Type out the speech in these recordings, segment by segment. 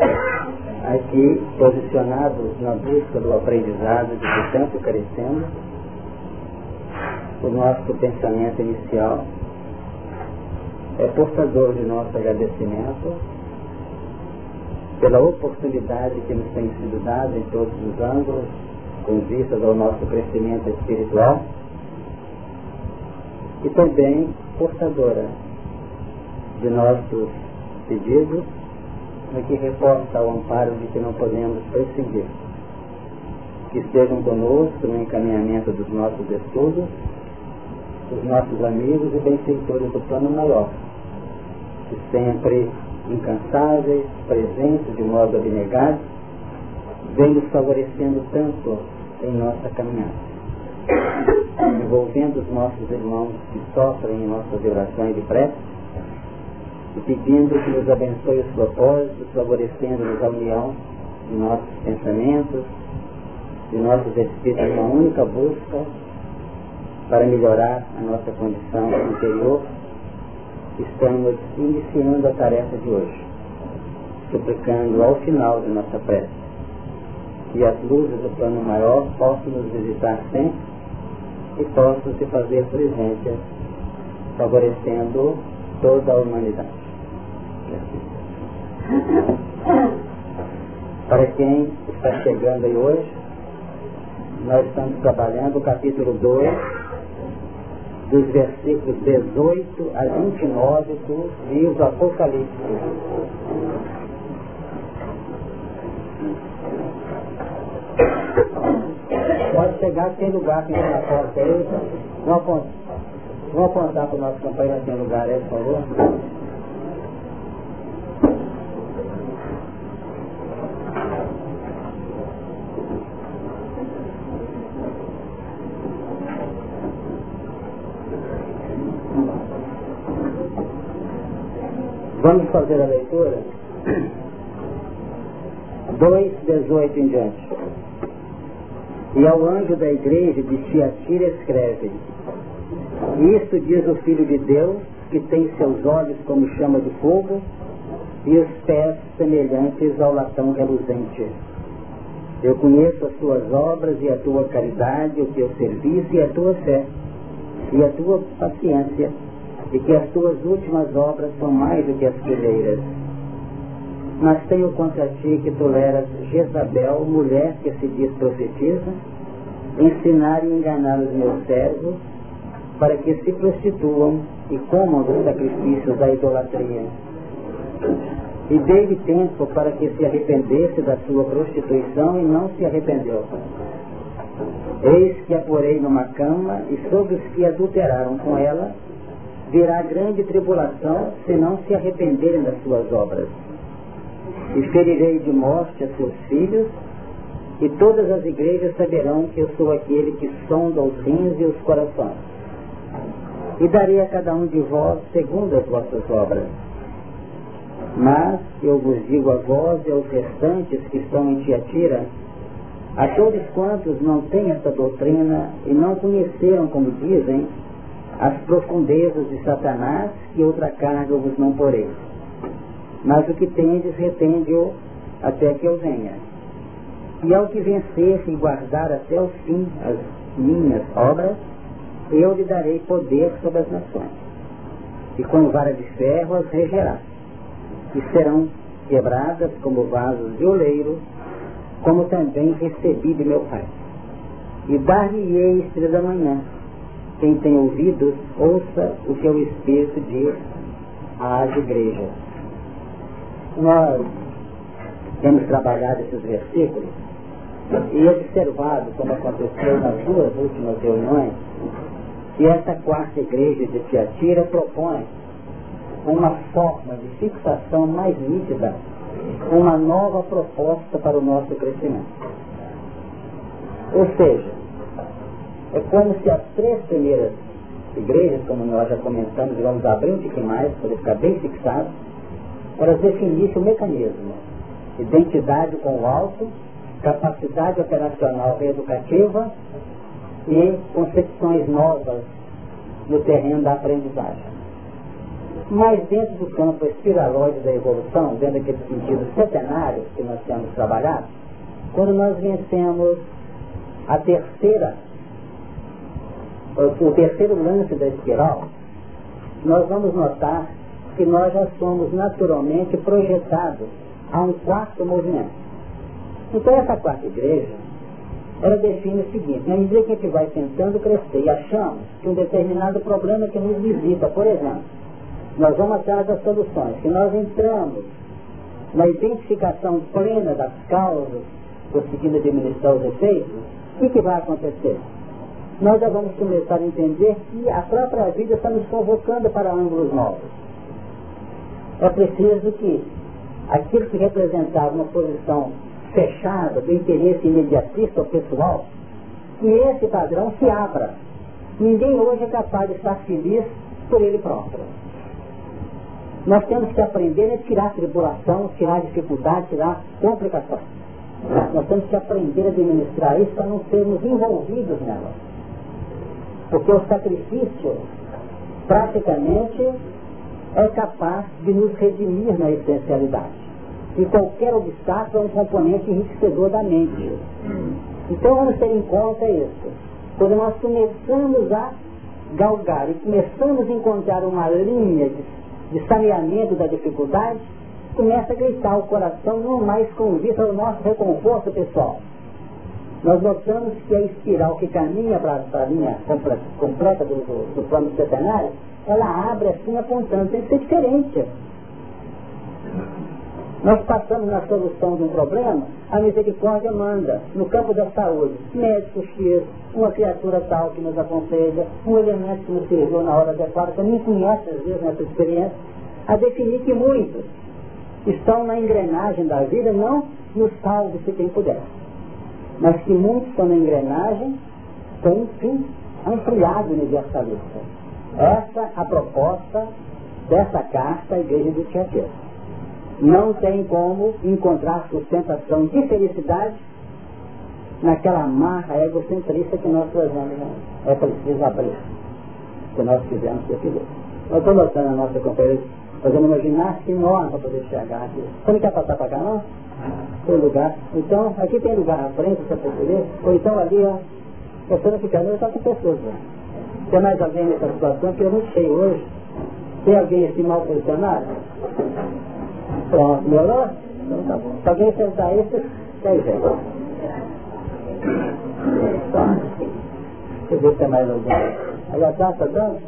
aqui posicionados na busca do aprendizado de que tanto carecemos, o nosso pensamento inicial é portador de nosso agradecimento pela oportunidade que nos tem sido dada em todos os ângulos, com vistas ao nosso crescimento espiritual, e também portadora de nossos pedidos, no que reporta ao amparo de que não podemos prescindir. Que estejam conosco no encaminhamento dos nossos estudos, os nossos amigos e benfeitores do plano maior, que sempre incansáveis, presentes de modo abnegado, vem nos favorecendo tanto em nossa caminhada. Envolvendo os nossos irmãos que sofrem em nossas orações e preces, e pedindo que nos abençoe os propósitos, favorecendo-nos a união de nossos pensamentos, de nossos espíritos, uma única busca para melhorar a nossa condição interior, estamos iniciando a tarefa de hoje, suplicando ao final de nossa prece que as luzes do plano maior possam nos visitar sempre e possam se fazer presentes, favorecendo toda a humanidade. Para quem está chegando aí hoje, nós estamos trabalhando o capítulo 2, dos versículos 18 a 29 do livro Apocalipse. Pode chegar, tem lugar aqui na porta aí. Vamos apontar, apontar para o nosso companheiro, tem lugar aí, por favor. Vamos fazer a leitura? 2, 18 em diante. E ao anjo da igreja de Tiatira escreve, Isto diz o Filho de Deus, que tem seus olhos como chama de fogo e os pés semelhantes ao latão reluzente. Eu conheço as tuas obras e a tua caridade, o teu serviço e a tua fé, e a tua paciência, e que as tuas últimas obras são mais do que as primeiras. Mas tenho contra ti que toleras Jezabel, mulher que se diz profetiza, ensinar e enganar os meus servos, para que se prostituam e comam dos sacrifícios da idolatria. E dei-lhe tempo para que se arrependesse da sua prostituição e não se arrependeu. Eis que a porei numa cama e sobre os que adulteraram com ela virá grande tribulação se não se arrependerem das suas obras. E ferirei de morte a seus filhos, e todas as igrejas saberão que eu sou aquele que sonda os rins e os corações. E darei a cada um de vós segundo as vossas obras. Mas eu vos digo a vós e aos restantes que estão em Tiatira, a todos quantos não têm esta doutrina e não conheceram, como dizem, as profundezas de Satanás, que outra carga vos não porei. Mas o que tendes, retende-o até que eu venha. E ao que vencer e guardar até o fim as minhas obras, eu lhe darei poder sobre as nações. E com vara de ferro as regerá. E serão quebradas como vasos de oleiro, como também recebi de meu Pai. E dar-lhe-ei estrela da manhã, quem tem ouvidos, ouça o que o Espírito diz às igrejas. Nós temos trabalhado esses versículos e observado, como aconteceu nas duas últimas reuniões, que essa quarta igreja de Tiatira propõe uma forma de fixação mais nítida, uma nova proposta para o nosso crescimento. Ou seja, é como se as três primeiras igrejas, como nós já comentamos, e vamos abrir um pouquinho mais, para ficar bem fixado, elas definissem o mecanismo. Identidade com o alto, capacidade operacional reeducativa e concepções novas no terreno da aprendizagem. Mas dentro do campo espiralóide da evolução, dentro daquele sentido centenário que nós temos trabalhado, quando nós vencemos a terceira, o terceiro lance da espiral, nós vamos notar que nós já somos naturalmente projetados a um quarto movimento. Então essa quarta igreja, ela define o seguinte, na medida que a gente vai tentando crescer e achamos que um determinado problema que nos visita, por exemplo, nós vamos atrás das soluções. Se nós entramos na identificação plena das causas, conseguindo administrar os efeitos, o que, que vai acontecer? Nós já vamos começar a entender que a própria vida está nos convocando para ângulos novos. É preciso que aquilo que representava uma posição fechada, do interesse imediatista ou pessoal, que esse padrão se abra. Ninguém hoje é capaz de estar feliz por ele próprio. Nós temos que aprender a tirar tribulação, tirar dificuldade, tirar complicações. Nós temos que aprender a administrar isso para não sermos envolvidos nela. Porque o sacrifício, praticamente, é capaz de nos redimir na essencialidade. E qualquer obstáculo é um componente enriquecedor da mente. Então vamos ter em conta isso. Quando nós começamos a galgar e começamos a encontrar uma linha de de saneamento da dificuldade, começa a gritar o coração não mais com vista ao nosso reconforto pessoal. Nós notamos que a espiral que caminha para a linha completa, do, do, do plano centenário, ela abre assim apontando, tem que ser diferente. Nós passamos na solução de um problema, a misericórdia manda, no campo da saúde, médico X, uma criatura tal que nos aconselha, um elemento que nos serviu na hora adequada, que nem conhece às vezes nessa experiência, a definir que muitos estão na engrenagem da vida, não no salve se quem puder, mas que muitos estão na engrenagem com um fim ampliado universalista. Essa a proposta dessa carta à Igreja do Tiatira não tem como encontrar sustentação de felicidade naquela marra egocentrista que nós trazemos. Né? É preciso abrir, que nós fizemos ser feliz. Nós estamos mostrando a nossa companheira fazendo uma ginástica enorme para poder chegar aqui. Você não quer passar para cá não? Tem lugar. Então, aqui tem lugar à frente para poder Ou então ali, ó, você não fica não, está com pessoas. Né? Tem mais alguém nessa situação que é muito cheio hoje? Tem alguém assim mal posicionado? Pronto, melhorou? Então tá bom. Se alguém sentar isso, tem jeito. Tá. Deixa eu ver se tem mais alguém. Aí a tá dando?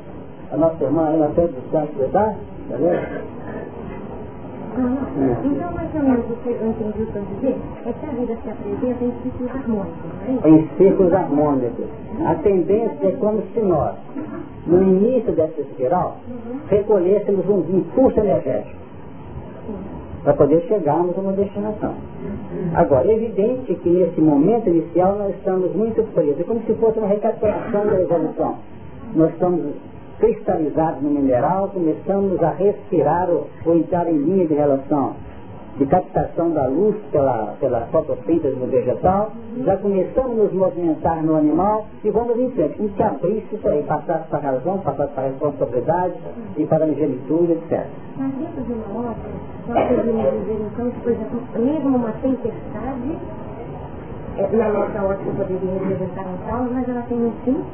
A nossa irmã aí na frente do centro, tá? Tá? Então, mais ou menos, o que eu entendi para dizer é que a vida se apresenta em ciclos harmônicos, é Em ciclos harmônicos. A tendência é como se nós, no início dessa espiral, recolhêssemos um impulso energético para poder chegarmos a uma destinação. Agora, é evidente que nesse momento inicial nós estamos muito presos, é como se fosse uma recapitulação da evolução. Nós estamos cristalizados no mineral, começamos a respirar ou, entrar em linha de relação de captação da luz pela, pela fotossíntese no vegetal, já começamos a nos movimentar no animal e vamos em frente. Tem que abrir isso aí, para a razão, passar para a responsabilidade e para a ingenitude, etc. Mas dentro de uma obra, nós podemos dizer então que, por exemplo, mesmo uma tempestade, é, na nossa ótica poderia representar um caos, mas ela tem um fim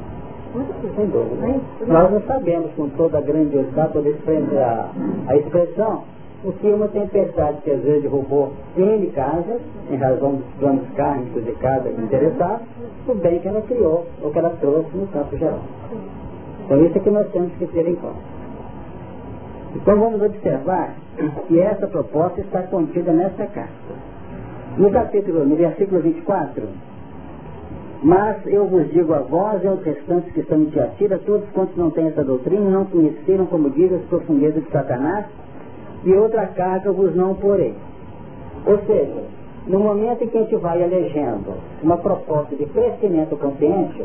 sem dúvida. Nós não sabemos com toda a grandiosidade, toda a, a expressão, o que uma tempestade que às vezes derrubou N casas, em razão dos planos kármicos de cada interessado, o bem que ela criou, ou que ela trouxe no campo geral. Então isso é que nós temos que ter em conta. Então vamos observar que essa proposta está contida nessa carta. No capítulo, no versículo 24, mas eu vos digo a vós e aos restantes que estão em Tiatira, todos quantos não têm essa doutrina, não conheceram, como diz, as profundezas de Satanás, e outra carga vos não porei. Ou seja, no momento em que a gente vai elegendo uma proposta de crescimento consciente,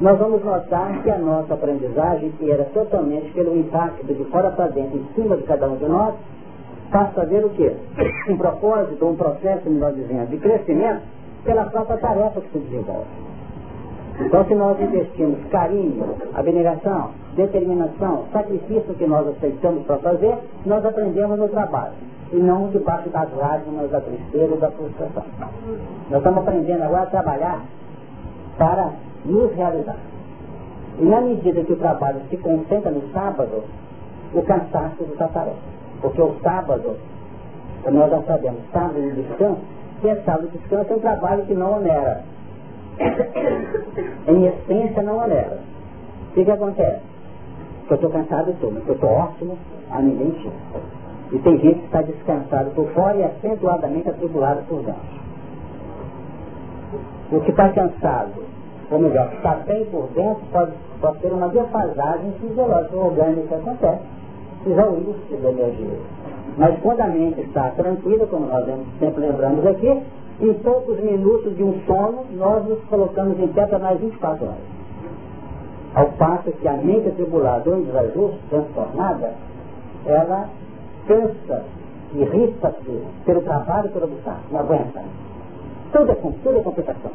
nós vamos notar que a nossa aprendizagem, que era totalmente pelo impacto de fora para dentro, em cima de cada um de nós, passa a ver o quê? Um propósito, um processo, melhor dizendo, de crescimento pela própria tarefa que se desenvolve. Então, se nós investimos carinho, abnegação, determinação, sacrifício que nós aceitamos para fazer, nós aprendemos no trabalho. E não debaixo das lágrimas, da tristeza da frustração. Nós estamos aprendendo agora a trabalhar para nos realizar. E na medida que o trabalho se concentra no sábado, o cansaço desaparece. Porque o sábado, como nós já sabemos, sábado de descanso, que é sábado de descanso é um trabalho que não onera. em essência não onera. O que, que acontece? Que eu estou cansado estou, mas eu estou ótimo, a ninguém chega. E tem gente que está descansado por fora e acentuadamente atribulado por dentro. O que está cansado, ou melhor, está bem por dentro, pode, pode ter uma defasagem fisiológica orgânica que acontece. Exauriu de energia. Mas quando a mente está tranquila, como nós sempre lembramos aqui, em poucos minutos de um sono, nós nos colocamos em pé para mais 24 horas. Ao passo que a mente atribulada ou desajuste, transformada, ela cansa, irrita-se pelo trabalho e pelo buscar, não aguenta. Tudo é, tudo é complicação.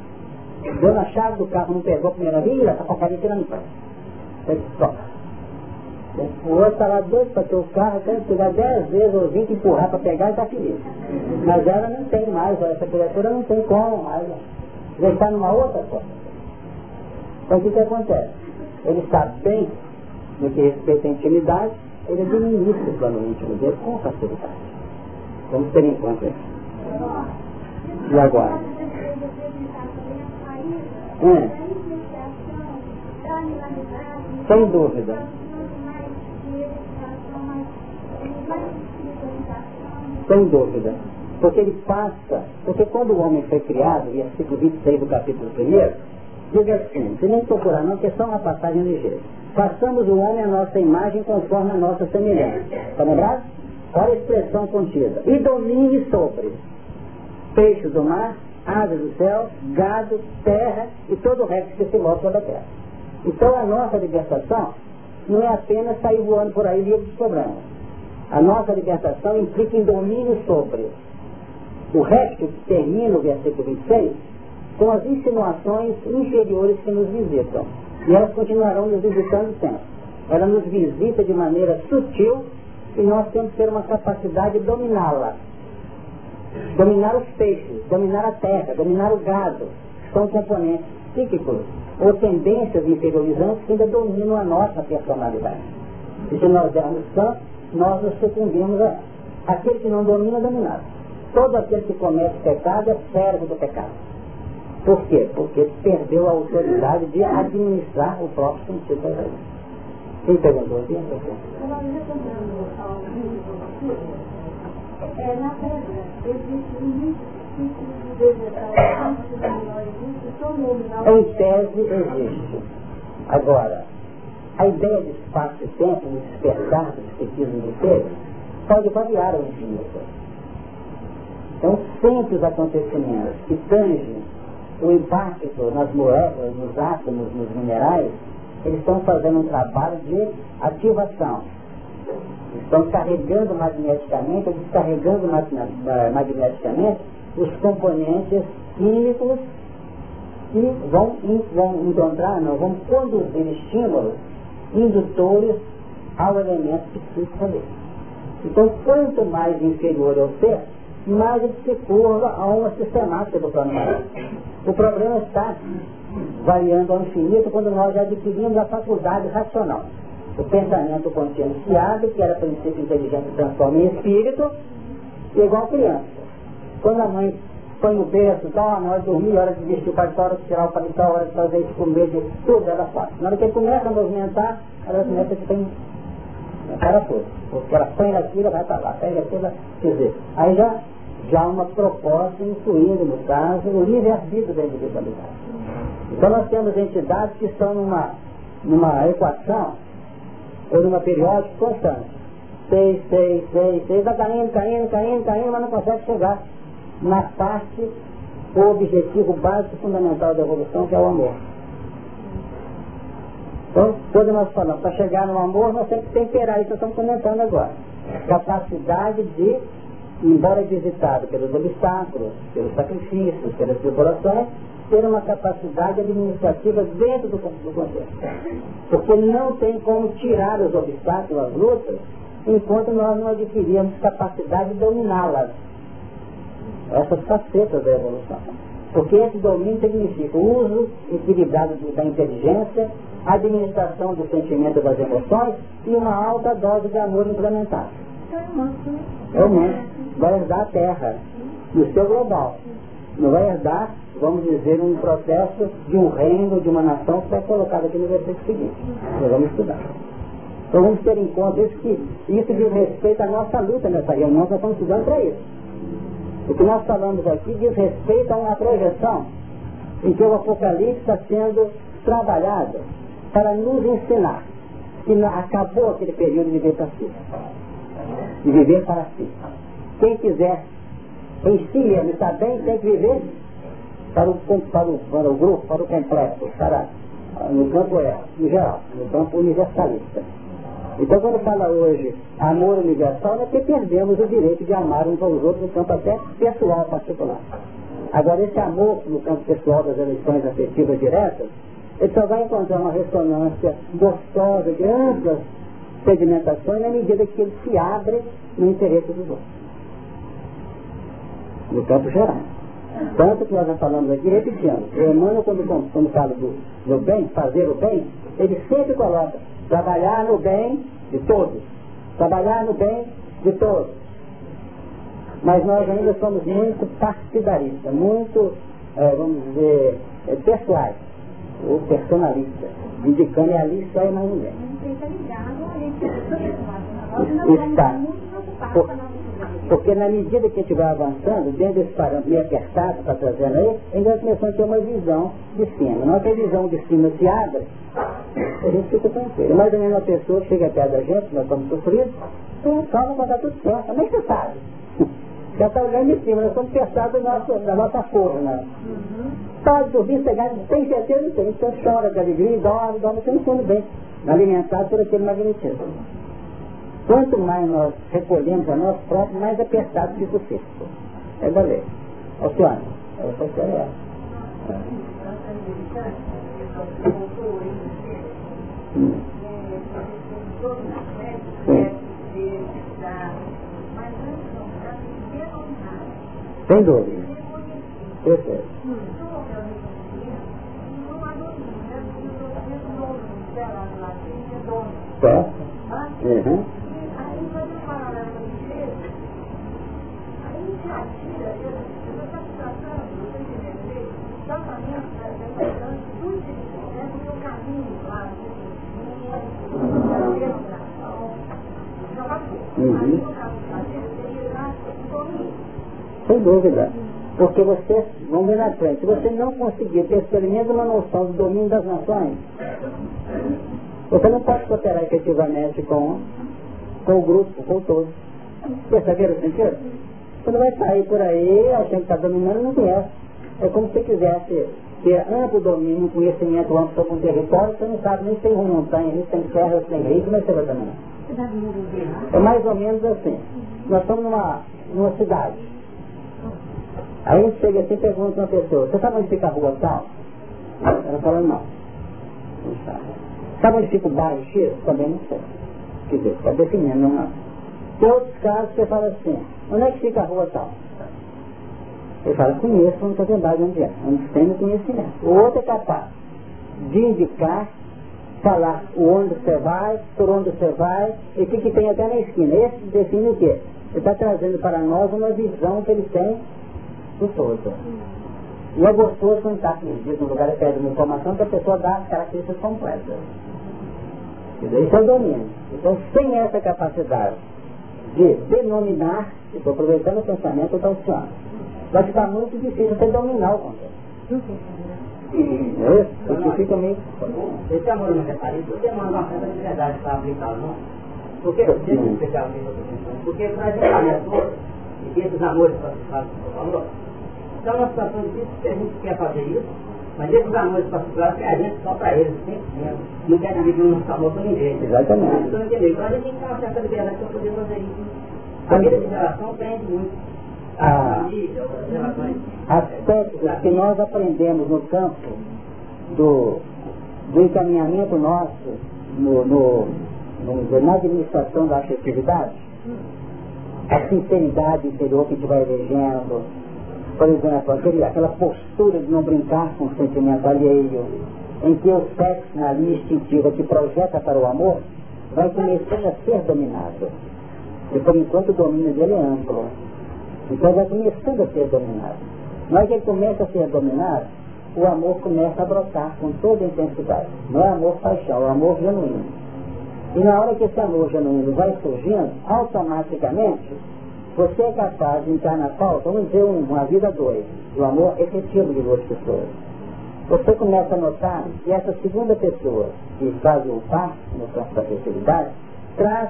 Deu na chave do carro, não pegou a primeira vez, essa porcaria tira no pé. Ele toca. O outro está lá doido para ter o carro, quer pegar dez vezes ou vinte, empurrar para pegar e está feliz. Mas ela não tem mais, essa criatura não tem como mais. Já está numa outra coisa. Então o que, que acontece? Ele está bem no que respeita à intimidade, ele administra o plano íntimo dele com facilidade. Vamos ter em conta isso. E agora? É. Sem dúvida. Sem dúvida. Porque ele passa, porque quando o homem foi criado, e versículo 26 do capítulo 1, diga assim, se nem procurar não, que é só uma passagem ligeira. Façamos o homem a nossa imagem conforme a nossa semelhança. Está lembrado? Olha a expressão contida. E domine sobre peixes do mar, aves do céu, gado, terra e todo o resto que se move sobre a terra. Então a nossa libertação não é apenas sair voando por aí livre dos problemas. A nossa libertação implica em domínio sobre. O resto que termina o versículo 26 são as insinuações inferiores que nos visitam. E elas continuarão nos visitando sempre. Ela nos visita de maneira sutil e nós temos que ter uma capacidade de dominá-la. Dominar os peixes, dominar a terra, dominar o gado, são componentes psíquicos ou tendências inferiorizantes que ainda dominam a nossa personalidade. E se nós dermos santo, nós nos sucumbimos a aquele que não domina, dominado. Todo aquele que comete pecado é servo do pecado. Por quê? Porque perdeu a autoridade de administrar o próprio sentido da vida. Quem perguntou aqui? É, na Terra, existe um em tese existe. Agora, a ideia de espaço e tempo, de despertar do espetismo de ser, pode variar ao infinito. Então, sempre os acontecimentos que tangem o impacto nas moléculas, nos átomos, nos minerais, eles estão fazendo um trabalho de ativação. Estão carregando magneticamente, descarregando magneticamente os componentes químicos que vão, vão encontrar, não, vão conduzir estímulos indutores ao elemento psíquico dele. Então, quanto mais inferior eu ser, mais ele se curva a uma sistemática do maior. O problema está variando ao infinito quando nós já adquirimos a faculdade racional. O pensamento conscienciado, que era princípio inteligente, transforma em espírito, igual criança. Quando a mãe põe o berço, dá uma hora de dormir, hora de vestir o paletó, hora de tirar o paletó, hora de fazer isso, comer, de tudo, ela faz. Na hora que ele começa a movimentar, ela começa a ficar para tudo. Porque ela põe aquilo, vai para lá, pega aquilo, quer dizer, aí já, já uma proposta incluindo, no caso, o livre-arbítrio da individualidade. Então nós temos entidades que estão numa, numa equação, ou numa periódica constante. Seis, seis, seis, seis, vai caindo, caindo, caindo, caindo, mas não consegue chegar na parte, o objetivo básico fundamental da evolução, que é o amor. Então, quando nós falamos, para chegar no amor, nós temos que temperar isso que estamos comentando agora. Capacidade de, embora visitado pelos obstáculos, pelos sacrifícios, pelas tribulações, ter uma capacidade administrativa dentro do, do contexto. Porque não tem como tirar os obstáculos, as lutas, enquanto nós não adquirirmos capacidade de dominá-las. Essas facetas da evolução. Porque esse domínio significa o uso equilibrado da inteligência, administração do sentimento das emoções e uma alta dose de amor implementado. É o mundo. Vai herdar a terra no seu global. Não vai herdar, vamos dizer, um processo de um reino, de uma nação que vai colocado aqui no versículo seguinte. Nós vamos estudar. Então vamos ter em conta isso que isso diz respeito à nossa luta nessa reunião, nós estamos estudando para isso. O que nós falamos aqui diz respeito a uma projeção em que o Apocalipse está sendo trabalhado para nos ensinar que acabou aquele período de viver para si. De viver para si. Quem quiser em si mesmo estar bem, tem que viver para o, para o, para o grupo, para o completo, para, no campo é, em geral, no campo universalista. Então quando fala hoje amor universal, é que perdemos o direito de amar uns aos outros no campo até pessoal particular. Agora esse amor no campo pessoal das eleições afetivas diretas, ele só vai encontrar uma ressonância gostosa de amplas segmentações na medida que ele se abre no interesse dos outros. No campo geral. Tanto que nós já falamos aqui, repetindo, o Emmanuel, quando, quando fala do, do bem, fazer o bem, ele sempre coloca trabalhar no bem de todos. Trabalhar no bem de todos. Mas nós ainda somos muito partidaristas, muito, é, vamos dizer, é, pessoais, ou personalistas, indicando é ali só e mais ninguém. Está. Por, porque na medida que a gente vai avançando, dentro desse parâmetro meio apertado que está trazendo aí, ainda começamos a ter uma visão de cima. Nossa visão de cima se abre, a gente fica tranquilo. Mais ou menos uma pessoa que chega perto da gente, nós estamos sofridos, então calma, vai dar tudo certo. Que você sabe? Já está olhando de cima, nós estamos pesados da nossa, da nossa força. Né? Pode dormir, pegar, tem certeza? Não tem. Você chora de alegria, dorme, dorme pensando bem, alimentado por aquele magnetismo. Quanto mais nós recolhemos a nós próprios, mais apertado fica o círculo. É da lei. Oceano. Essa é essa. Hum. Sim. Sem dúvida. Perfeito. Certo? Uhum. Uhum. Sem dúvida. Porque você, vamos ver na frente, você não conseguir ter pelo menos uma noção do domínio das nações, você não pode cooperar efetivamente com, com o grupo, com todos. Perceberam o sentido? Você não vai sair por aí, achando que está dominando, não conhece. É como se quisesse ter amplo domínio, conhecimento amplo sobre um território, você não sabe nem se tem montanha, nem se tem terra, se tem rio, como é você vai dominar? É mais ou menos assim. Nós estamos numa, numa cidade. Aí gente chega assim e pergunta para uma pessoa, você sabe onde fica a rua tal? Ela fala, não. Não sabe. Sabe onde fica o bairro X? Também não sei. Quer dizer, está definindo, não. Tem outros casos que você fala assim, onde é que fica a rua tal? Ele fala, conheço, não estou lembrado onde é. Onde tem conhecimento. O outro é capaz de indicar falar o onde você vai, por onde você vai, e o que, que tem até na esquina. Esse define o quê? Ele está trazendo para nós uma visão que ele tem do todo. E é gostoso quando está diz no lugar de pede uma informação que a pessoa dá as características completas. Isso é o domínio. Então, sem essa capacidade de denominar, estou aproveitando o pensamento da oceano, vai ficar muito difícil você dominar o contexto. É, meio... Esse amor não repare, você manda uma certa liberdade para aplicar, não? Porque, deixa eu explicar porque para a gente é e que esses amores que você falou, então é uma situação difícil que a gente quer fazer isso, mas esses amores particulares que a gente só para eles, 100%, não quer que não amor para ninguém. Exatamente. Então? Então a gente tem que ter uma certa liberdade para poder fazer isso. A vida de relação prende muito. Ah, aspectos que nós aprendemos no campo do, do encaminhamento nosso no, no, no, na administração da afetividade, a sinceridade interior que a gente vai elegendo, por exemplo, aquele, aquela postura de não brincar com o sentimento alheio, em que o sexo na linha instintiva que projeta para o amor vai começando a ser dominado. E por enquanto o domínio dele é amplo. Então vai começando a ser dominado. Mas que ele começa a ser dominado, o amor começa a brotar com toda a intensidade. Não é amor paixão, é amor genuíno. E na hora que esse amor genuíno vai surgindo, automaticamente, você é capaz de entrar na pauta, vamos dizer, uma vida dois, o amor efetivo de duas pessoas. Você começa a notar que essa segunda pessoa, que faz o par no campo da afetividade, traz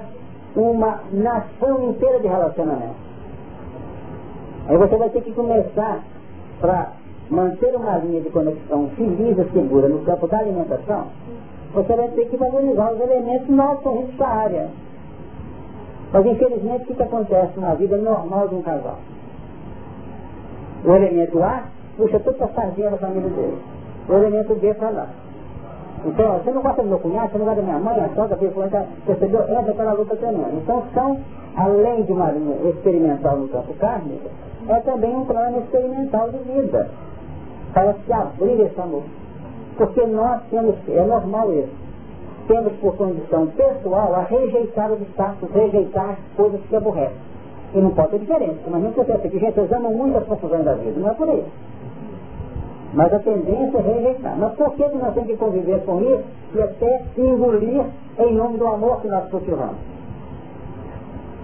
uma nação inteira de relacionamento. Aí você vai ter que começar para manter uma linha de conexão feliz e segura no campo da alimentação, você vai ter que valorizar os elementos não correntes da área. Mas infelizmente o que, acontece na vida normal de um casal? O elemento A puxa toda a sardinha da família dele. O elemento B para lá. Então, você não gosta do meu cunhado, você não gosta da minha mãe, a sogra, a percebeu? Entra aquela luta tremenda. Então são, além de uma linha experimental no campo kármico, é também um plano experimental de vida para se abrir esse amor. Porque nós temos, é normal isso, temos por condição pessoal a rejeitar obstáculos, rejeitar coisas que aborrecem. E não pode ter diferença. Mas não acontece que gente, amam muito as confusões da vida, não é por aí. Mas a tendência é rejeitar. Mas por que nós temos que conviver com isso e até engolir em nome do amor que nós cultivamos?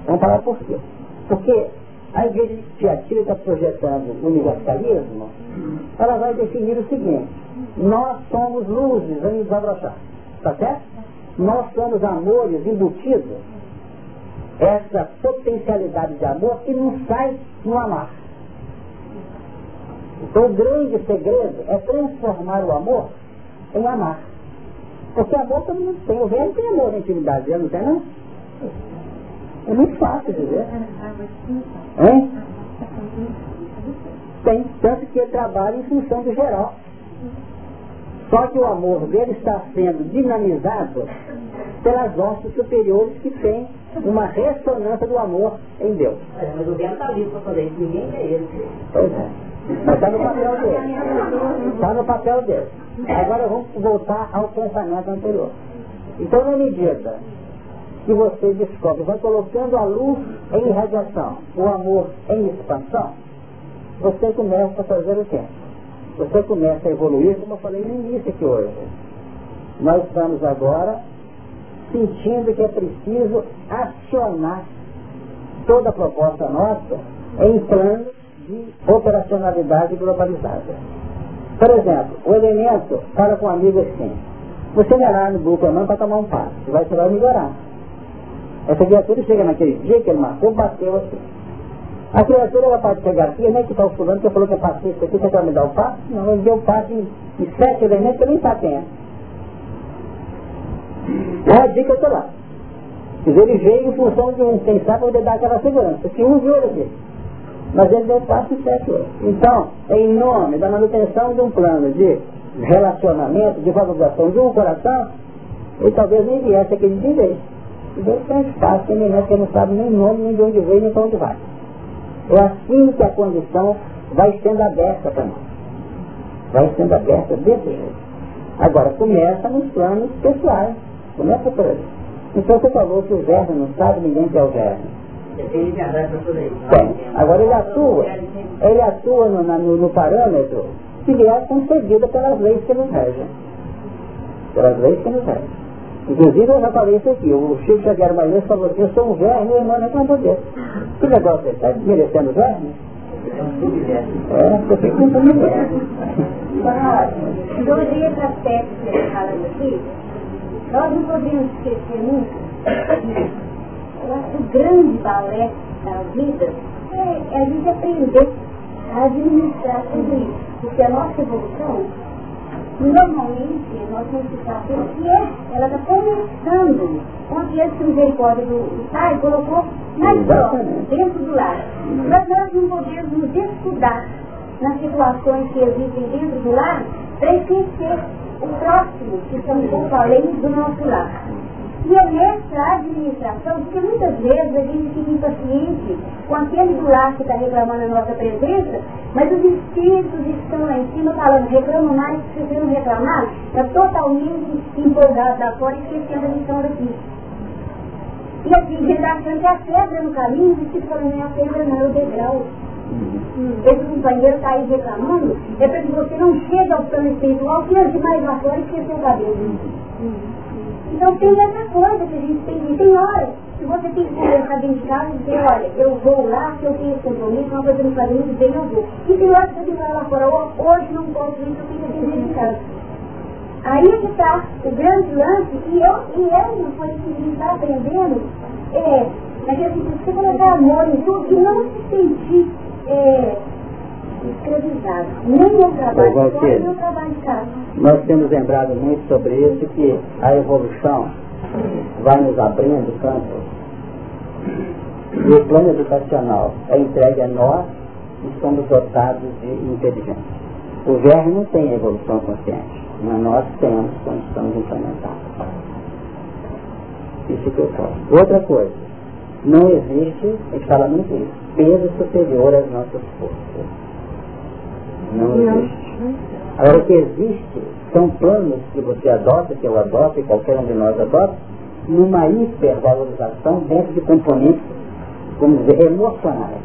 Vamos falar por quê? Porque a igreja criativa está projetando o universalismo, ela vai definir o seguinte, nós somos luzes em desabrochar. Está certo? Nós somos amores embutidos. Essa potencialidade de amor que não sai no amar. Então o grande segredo é transformar o amor em amar. Porque amor todo mundo tem. O velho tem amor na intimidade, não tem não? É muito fácil de ver. Hein? Tem, tanto que ele trabalha em função do geral. Só que o amor dele está sendo dinamizado pelas hostes superiores que têm uma ressonância do amor em Deus. É, mas o vento está livre para fazer isso, ninguém quer ele. Pois é. Mas está no papel dele. Está no papel dele. Agora vamos voltar ao pensamento anterior. Então, na medida que você descobre, vai colocando a luz em irradiação, o amor em expansão, você começa a fazer o quê? Você começa a evoluir, como eu falei no início aqui hoje. Nós estamos agora sentindo que é preciso acionar toda a proposta nossa em planos de operacionalidade globalizada. Por exemplo, o elemento fala com um amigo assim, você vai lá no grupo não para tomar um passo, vai, você vai melhorar. Essa criatura chega naquele dia que ele marcou, bateu assim. A criatura ela pode chegar aqui, nem que está o fulano que falou que é pacífico aqui, você quer me dar o passo? Não, ele deu o passo em, em sete elementos que ele nem está tendo. É a dica está lá. Ele veio em função de um, quem sabe, poder dar aquela segurança. Que um viu ele. Mas ele deu passo em sete outros. Então, em nome da manutenção de um plano de relacionamento, de valorização de um coração, ele talvez nem viesse de vez. Deus espaço, menino que não sabe nem nome, nem de onde veio, nem para onde vai. É assim que a condição vai sendo aberta para nós. Vai sendo aberta desse jeito. Agora, começa nos planos pessoais. Começa por aí. Então você falou que o verbo não sabe, ninguém quer o verbo. Tem. Agora ele atua, ele atua no, no, no parâmetro que lhe é concedido pelas leis que nos regem. Pelas leis que nos regem. Inclusive eu já falei isso aqui, o Chico Xavier Maia falou assim, eu sou um verme, meu irmão reclamou dele. Que negócio é? Está merecendo verme? É, porque muito mulher. Dois esses aspectos que ele fala aqui, nós não podemos esquecer nunca o grande balé da vida é, a gente aprender a administrar tudo isso. Porque a nossa evolução Normalmente, nós temos que saber o que é, ela está começando com esse misericórdia do, do Pai, colocou mais próximo, dentro do lar. Mas nós não podemos nos estudar nas situações que existem dentro do lar para esquecer o próximo, que são pouco além do nosso lar. E é nessa administração, porque muitas vezes a gente fica impaciente com aquele do que está reclamando a nossa presença, mas os espíritos estão lá em cima falando, reclama mais, se você não reclamar, está totalmente empolgado da fora, esquecendo a missão daqui. E assim, ele está achando que a pedra no caminho, e se falando, não é a pedra não, é o degrau. Hum. Esse companheiro está aí reclamando, é para que você não chegue ao plano espiritual, que ande mais lá fora e esqueça o cabelo. Hum. Então tem essa coisa que a gente tem que tem hora. Se você tem que conversar dentro de casa e dizer, olha, eu vou lá, se eu tenho esse compromisso, uma coisa me faz muito bem, eu vou. E tem hora que você vai lá fora, hoje não posso ir, eu tenho que dentro de casa. Aí é que está o grande lance, e, eu, e uma coisa que a gente está aprendendo, é, que a gente precisa colocar amor em tudo e não se sentir é, escravizado. Nem no trabalho de nem no trabalho de casa. Nós temos lembrado muito sobre isso, que a evolução vai nos abrindo campos. E o plano educacional é entregue a nós e somos dotados de inteligência. O verme não tem evolução consciente, mas nós temos condição de implementar. Isso que eu posso. Outra coisa, não existe, a gente fala muito isso, peso superior às nossas forças. Não existe. Agora, o que existe são planos que você adota, que eu adoto e qualquer um de nós adota, numa hipervalorização dentro de componentes, vamos dizer, emocionais.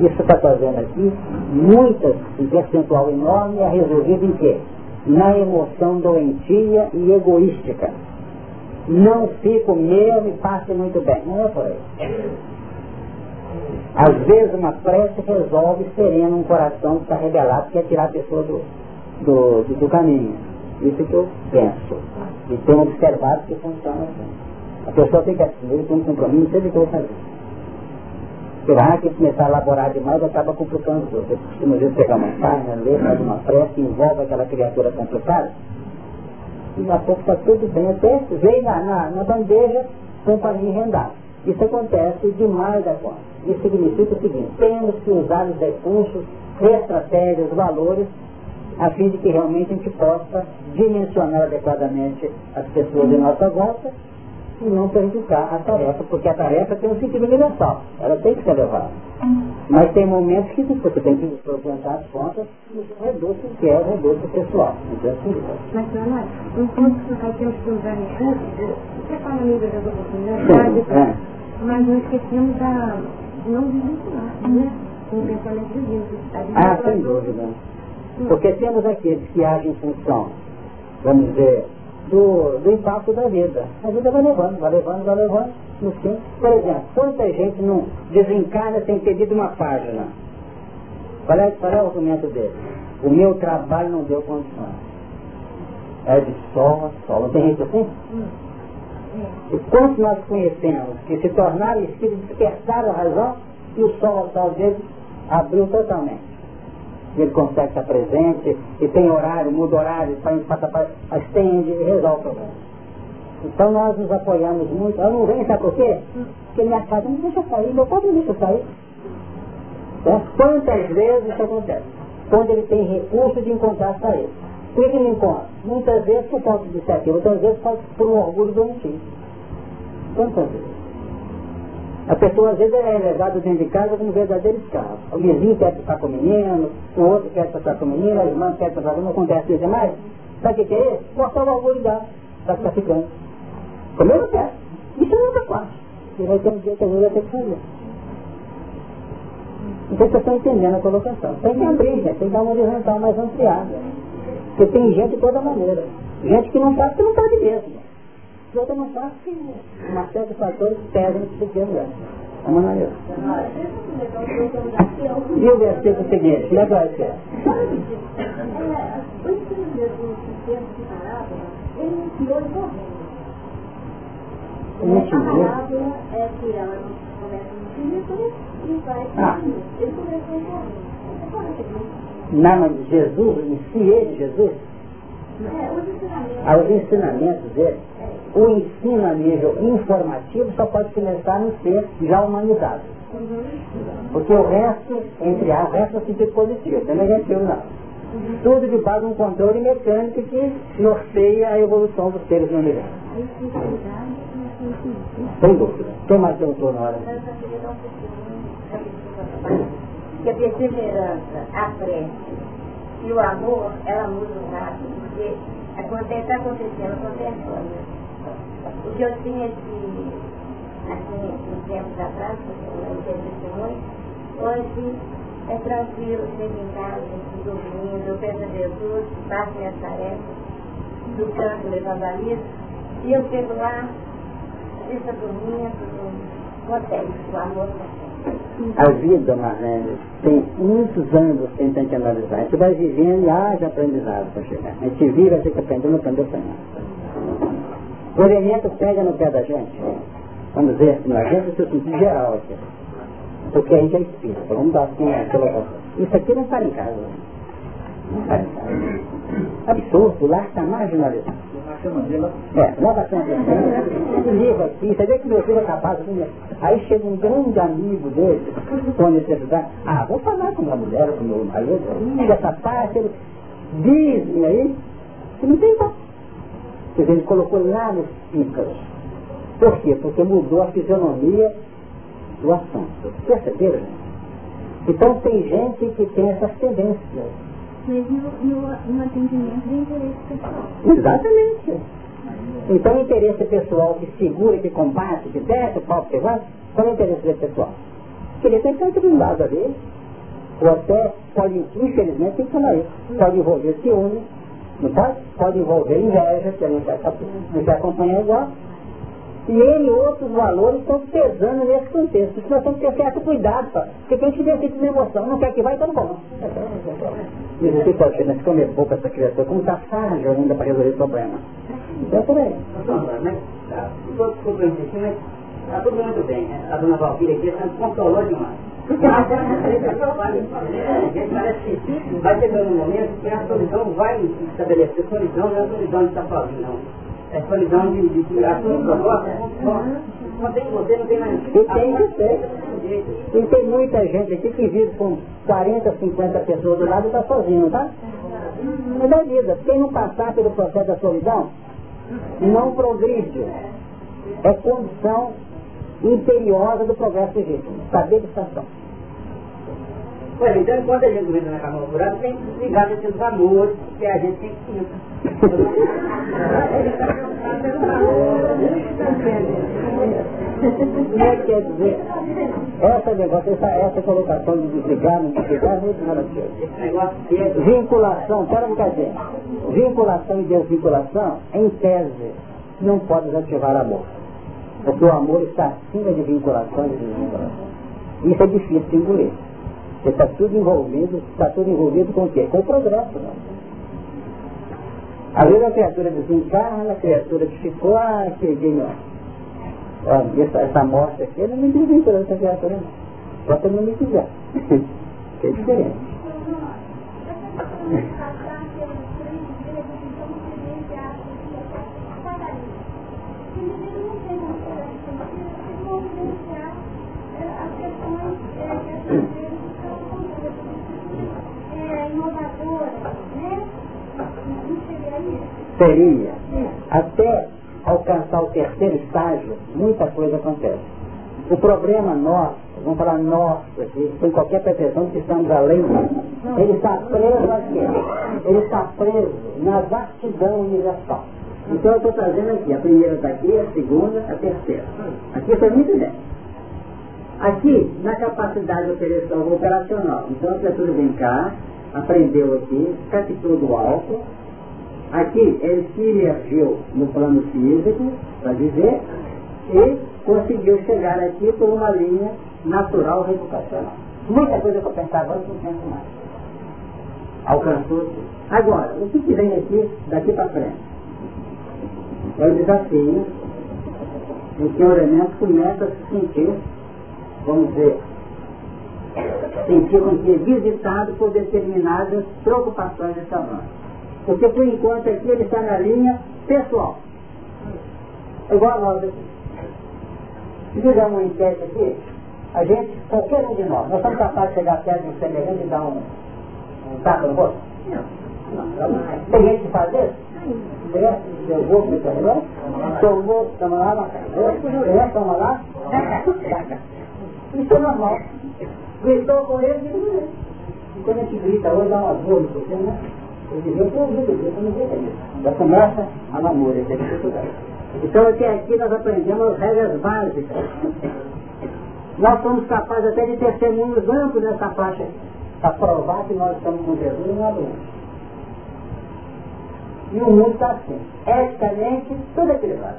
Isso está fazendo aqui muitas, um percentual enorme é resolvido em quê? Na emoção doentia e egoística. Não fico meu e passe muito bem. Não é por aí. Às vezes uma prece resolve sereno um coração que está rebelado, quer tirar a pessoa do, do, do, do caminho. Isso que eu penso. E tenho observado que funciona assim. A pessoa tem que assumir, tem um compromisso, ele que eu fazer. Será que começar a elaborar demais acaba complicando. Você costuma às vezes pegar uma página, ler, faz uma prece, envolve aquela criatura complicada, e a pouco está tudo bem. Até veio na, na, na bandeja companhia rendada. Isso acontece demais da conta. Isso significa o seguinte, temos que usar os recursos, estratégias, valores, a fim de que realmente a gente possa dimensionar adequadamente as pessoas de nossa volta e não prejudicar a tarefa, porque a tarefa tem um sentido universal, ela tem que ser levada. Mas tem momentos que você tem que apresentar as contas no reduto que é o reduto pessoal. Então, assim, Mas, ponto que nós temos que usar antes, você fala amiga das oportunidades, é. Mas não esquecemos da não vincular, né? Com o pensamento de Deus. Ah, sem dúvida. Porque temos aqueles que agem em função, vamos dizer, do, do impacto da vida. A vida vai levando, vai levando, vai levando. No fim, por exemplo, quanta gente não desencarna sem ter lido uma página? Qual é, qual é o argumento dele? O meu trabalho não deu condições. É de sol a sol. Não tem gente assim? Hum. E quantos nós conhecemos que se tornaram espíritos, despertaram a razão e o sol sol dele abriu totalmente ele consegue estar presente, e tem horário, muda horário, passa, passa, estende e resolve o problema. Então nós nos apoiamos muito. Eu não venho, sabe por quê? Porque minha casa não deixa sair, meu pai não deixa sair. Então, quantas vezes isso acontece? Quando ele tem recurso de encontrar saída. Que ele encontra? Muitas vezes por falta de iniciativa, outras vezes por um orgulho doentio. Quantas vezes? A pessoa às vezes é levada dentro de casa como verdadeiro escravo. O vizinho quer ficar com o menino, o outro quer ficar com o menino, a irmã quer ficar com o não acontece isso demais. Sabe o que é isso? Mostrar o orgulho para ficar ficando. Como eu não quero. Isso é outra parte. E vai ter um dia que gente vai ter que fazer. Se vocês estão entendendo a colocação. Tem que abrir, gente, tem que dar uma horizontal mais ampliada. Porque tem gente de toda maneira. Gente que não sabe que não sabe mesmo. Outra não faz que uma série de fatores pesam nesse pequeno lugar. É uma maneira. E o versículo seguinte, como é que é que ela começa no e vai ah. Mas Jesus, em si ele, Jesus, Aos ensinamentos dele, o ensino a nível informativo só pode começar no ser já humanizado. Porque o resto, entre a, o resto é sentido positivo, não é negativo não. Tudo de base um controle mecânico que norteia a evolução dos seres no universo. Sem dúvida. Quem mais perguntou na hora? Que a perseverança, a prece e o amor, ela muda rápido, porque acontece, está acontecendo, acontecendo. O que eu tinha de, assim, uns tempos atrás, eu tinha testemunho, hoje é tranquilo, chego em casa, dormindo, eu penso a Jesus, faço minhas tarefas, do canto levando a lista, e eu chego lá, está dormindo, acontece, o amor a vida, Marlene, tem muitos anos que analisar. A gente vai vivendo e haja aprendizado para chegar. A gente vive, a gente aprendeu também. O elemento pega no pé da gente. Vamos dizer assim, a gente seu sentido geral aqui. Porque a gente é espírita. Vamos dar assim colocação. Isso aqui não está em casa. Não está em casa. Absurdo, lá está marginalizado. É, nova Esse livro aqui, você vê que meu filho é capaz de... Aí chega um grande amigo dele, com necessidade. Ah, vou falar com minha mulher, com meu marido. Ih, essa parte, ele dizem aí, que não tem. Porque ele colocou lá nos pícaros. Por quê? Porque mudou a fisionomia do assunto. Perceberam? Então tem gente que tem essas tendências. Mesmo no, atendimento interesse pessoal. Exatamente. Então o interesse pessoal que segura, que combate, que desce o pau que vai, qual é o interesse pessoal? Queria ter de um lado ali, ou até pode, infelizmente, tem que falar isso, pode envolver ciúme, não pode? Pode envolver inveja, que a gente não quer acompanhar igual. E ele e outros valores estão pesando nesse contexto. Nós temos que ter certo cuidado, pá. porque quem tiver tipo de emoção não quer que vai, então bom. E você pode ser, mas como é pouco essa criatura, como está frágil ainda para resolver o problema. Então por aí. Está tudo muito bem, né? A dona Valquíria aqui controlou demais. Parece que vai chegando um momento que a solidão vai estabelecer. Solidão não é a solidão de estar sozinho, não. É solidão de, de, de a sua proposta. Não tem você, não tem mais. E tem você. E tem muita gente aqui que vive com 40, 50 pessoas do lado e está sozinho, tá? É da vida. Quem não passar pelo processo da solidão, não progride. É condição imperiosa do progresso legítimo. Saber distanciação. Pois então, enquanto a gente entra na cama furada, tem que desligar desses amores que a gente tem que é que quer dizer? Essa negócio, essa, essa colocação de desligar, não desligar, é muito relativo. Vinculação, pera um bocadinho. Vinculação e desvinculação, em tese, não pode desativar amor. Porque o amor está acima de vinculação e desvinculação. Isso é difícil de engolir. Porque está tudo envolvido, está tudo envolvido com o quê? Com o progresso. Não? Às vezes a criatura desencarna, a criatura que ficou, ah, cheguei, ó. Olha, essa, essa morte aqui, eu não desvincula dessa criatura, não. Só se não me quiser. que é diferente. seria, até alcançar o terceiro estágio, muita coisa acontece. O problema nosso, vamos falar nosso aqui, sem qualquer pretensão que estamos além ele está preso aqui. Ele está preso na vastidão universal. Então eu estou trazendo aqui, a primeira está aqui, a segunda, a terceira. Aqui foi muito bem. Aqui, na capacidade operacional. Então a pessoa vem cá, aprendeu aqui, captou do alto, Aqui ele se emergiu no plano físico, para dizer, e conseguiu chegar aqui por uma linha natural reputacional. Muita coisa para pensar agora não penso mais. Alcançou -se. Agora, o que, que vem aqui, daqui para frente? É o desafio em que o elemento começa a se sentir, vamos dizer, sentir como que é visitado por determinadas preocupações de tamanho. Porque por enquanto aqui ele está na linha pessoal. Igual a nós aqui. Fizer uma enquete aqui, a gente, qualquer um de nós, nós somos capazes de chegar perto de um semelhante e dar um, um tapa no rosto? Não. Tem gente que faz isso? Eu vou para o corredor, tomou, toma lá, toma lá, isso é normal. Gritou com ele, digo, e quando a gente grita hoje, dá uma dor no você, né? Eu dizia, eu estou ouvindo, eu estou ouvindo. Já começa a namoro, essa dificuldade. Então até aqui nós aprendemos as regras básicas. Nós somos capazes até de testemunhos amplos nessa faixa, para provar que nós estamos com Jesus e não é doente. E o mundo está assim. Eticamente, tudo equilibrado.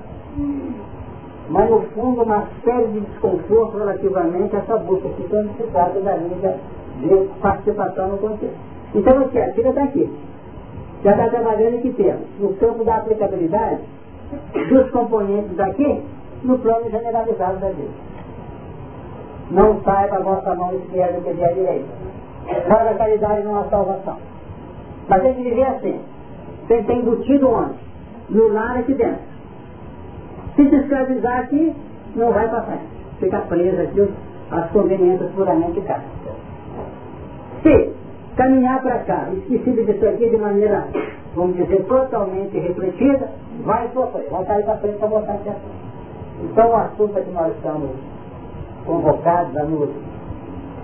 Mas no fundo uma série de desconfortos relativamente a essa busca que quando se trata da linha de participação no contexto. Então aqui, a filha está aqui. Já está trabalhando que temos? No campo da aplicabilidade dos componentes daqui no plano generalizado da vida. Não saiba a vossa mão esquerda que é a direita. Faz a caridade não há salvação. Mas tem que viver assim. Tem que ter embutido onde? No lar aqui dentro. Se se escravizar aqui, não vai para frente. Fica preso aqui as conveniências puramente práticas. Se caminhar para cá, esquecido disso aqui de maneira, vamos dizer, totalmente refletida, vai sofrer, vai cair para frente para voltar aqui Então o assunto que nós estamos convocados a nos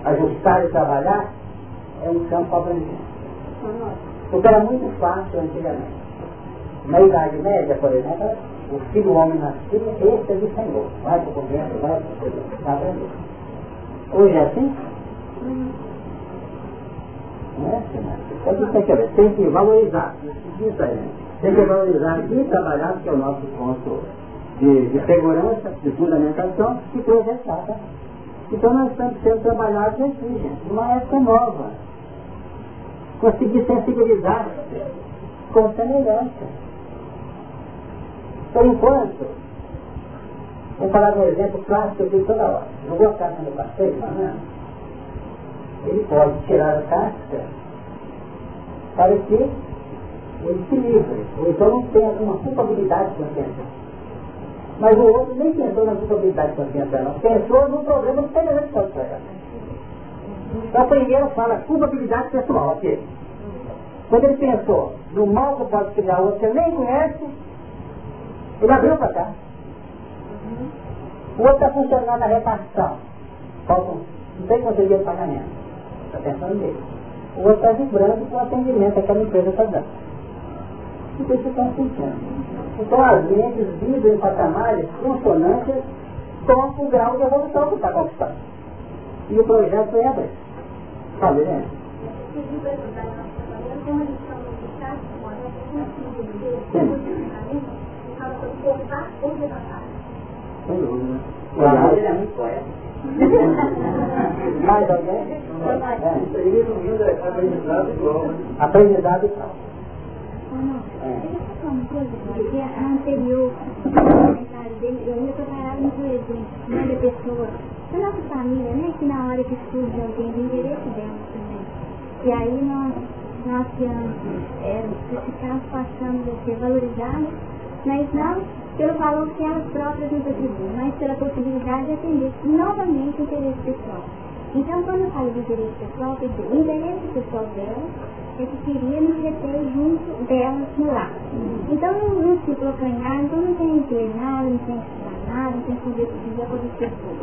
ajustar e trabalhar é um campo abrangente. Porque era muito fácil antigamente. Na Idade Média, por exemplo, o filho homem nascia, esse é do Senhor. Vai para o convento, vai para o aprender. Hoje é assim? Não é assim, né? Tem que, tem que valorizar. Isso aí, né? Tem que valorizar e trabalhar, que é o nosso ponto de, de segurança, de fundamentação, e projetar. Tá? Então nós estamos sendo trabalhados aqui, gente, numa época nova conseguir sensibilizar com semelhança. Por enquanto, vou falar de um exemplo clássico que eu digo toda hora. Jogou a casca no passeio, banana, ele pode tirar a casca para que ele se livre, ou então não tenha uma culpabilidade consciente. Mas o outro nem pensou na culpabilidade consciente, não. Pensou no problema que tem na resposta. Então primeiro fala culpabilidade pessoal aqui. Quando ele pensou no mal que pode criar outro ele nem conhece, ele abriu para cá. O outro está funcionando na repartição. Faltam, não tem quanto dia de pagamento. Está pensando nele. O outro está vibrando com o atendimento que aquela empresa está dando. Isso está funcionando. Então as mentes vibram em patamares consonantes com o grau de evolução que está conquistando. E o projeto foi aberto. Sabe, né? Sem dúvida. O amor é muito poético. Mais alguém? É. Aprendizado e tal. Uma coisa, porque a anterior comentário dele, eu ia preparar um exemplo, né, da pessoa, da nossa família, né, que na hora que surge alguém, o interesse dela também. E aí nós, nós que é, ficamos passando a ser valorizados, mas não pelo valor que elas próprias nos atribuem, mas pela possibilidade de atender novamente o interesse pessoal. Então, quando eu falo de interesse pessoal, quer dizer, o interesse pessoal dela é que queria nos reter junto delas no lar. Então, não, não se procanhar, então não tem que ler nada, não tem que estudar nada, não tem que fazer o que quiser acontecer tudo.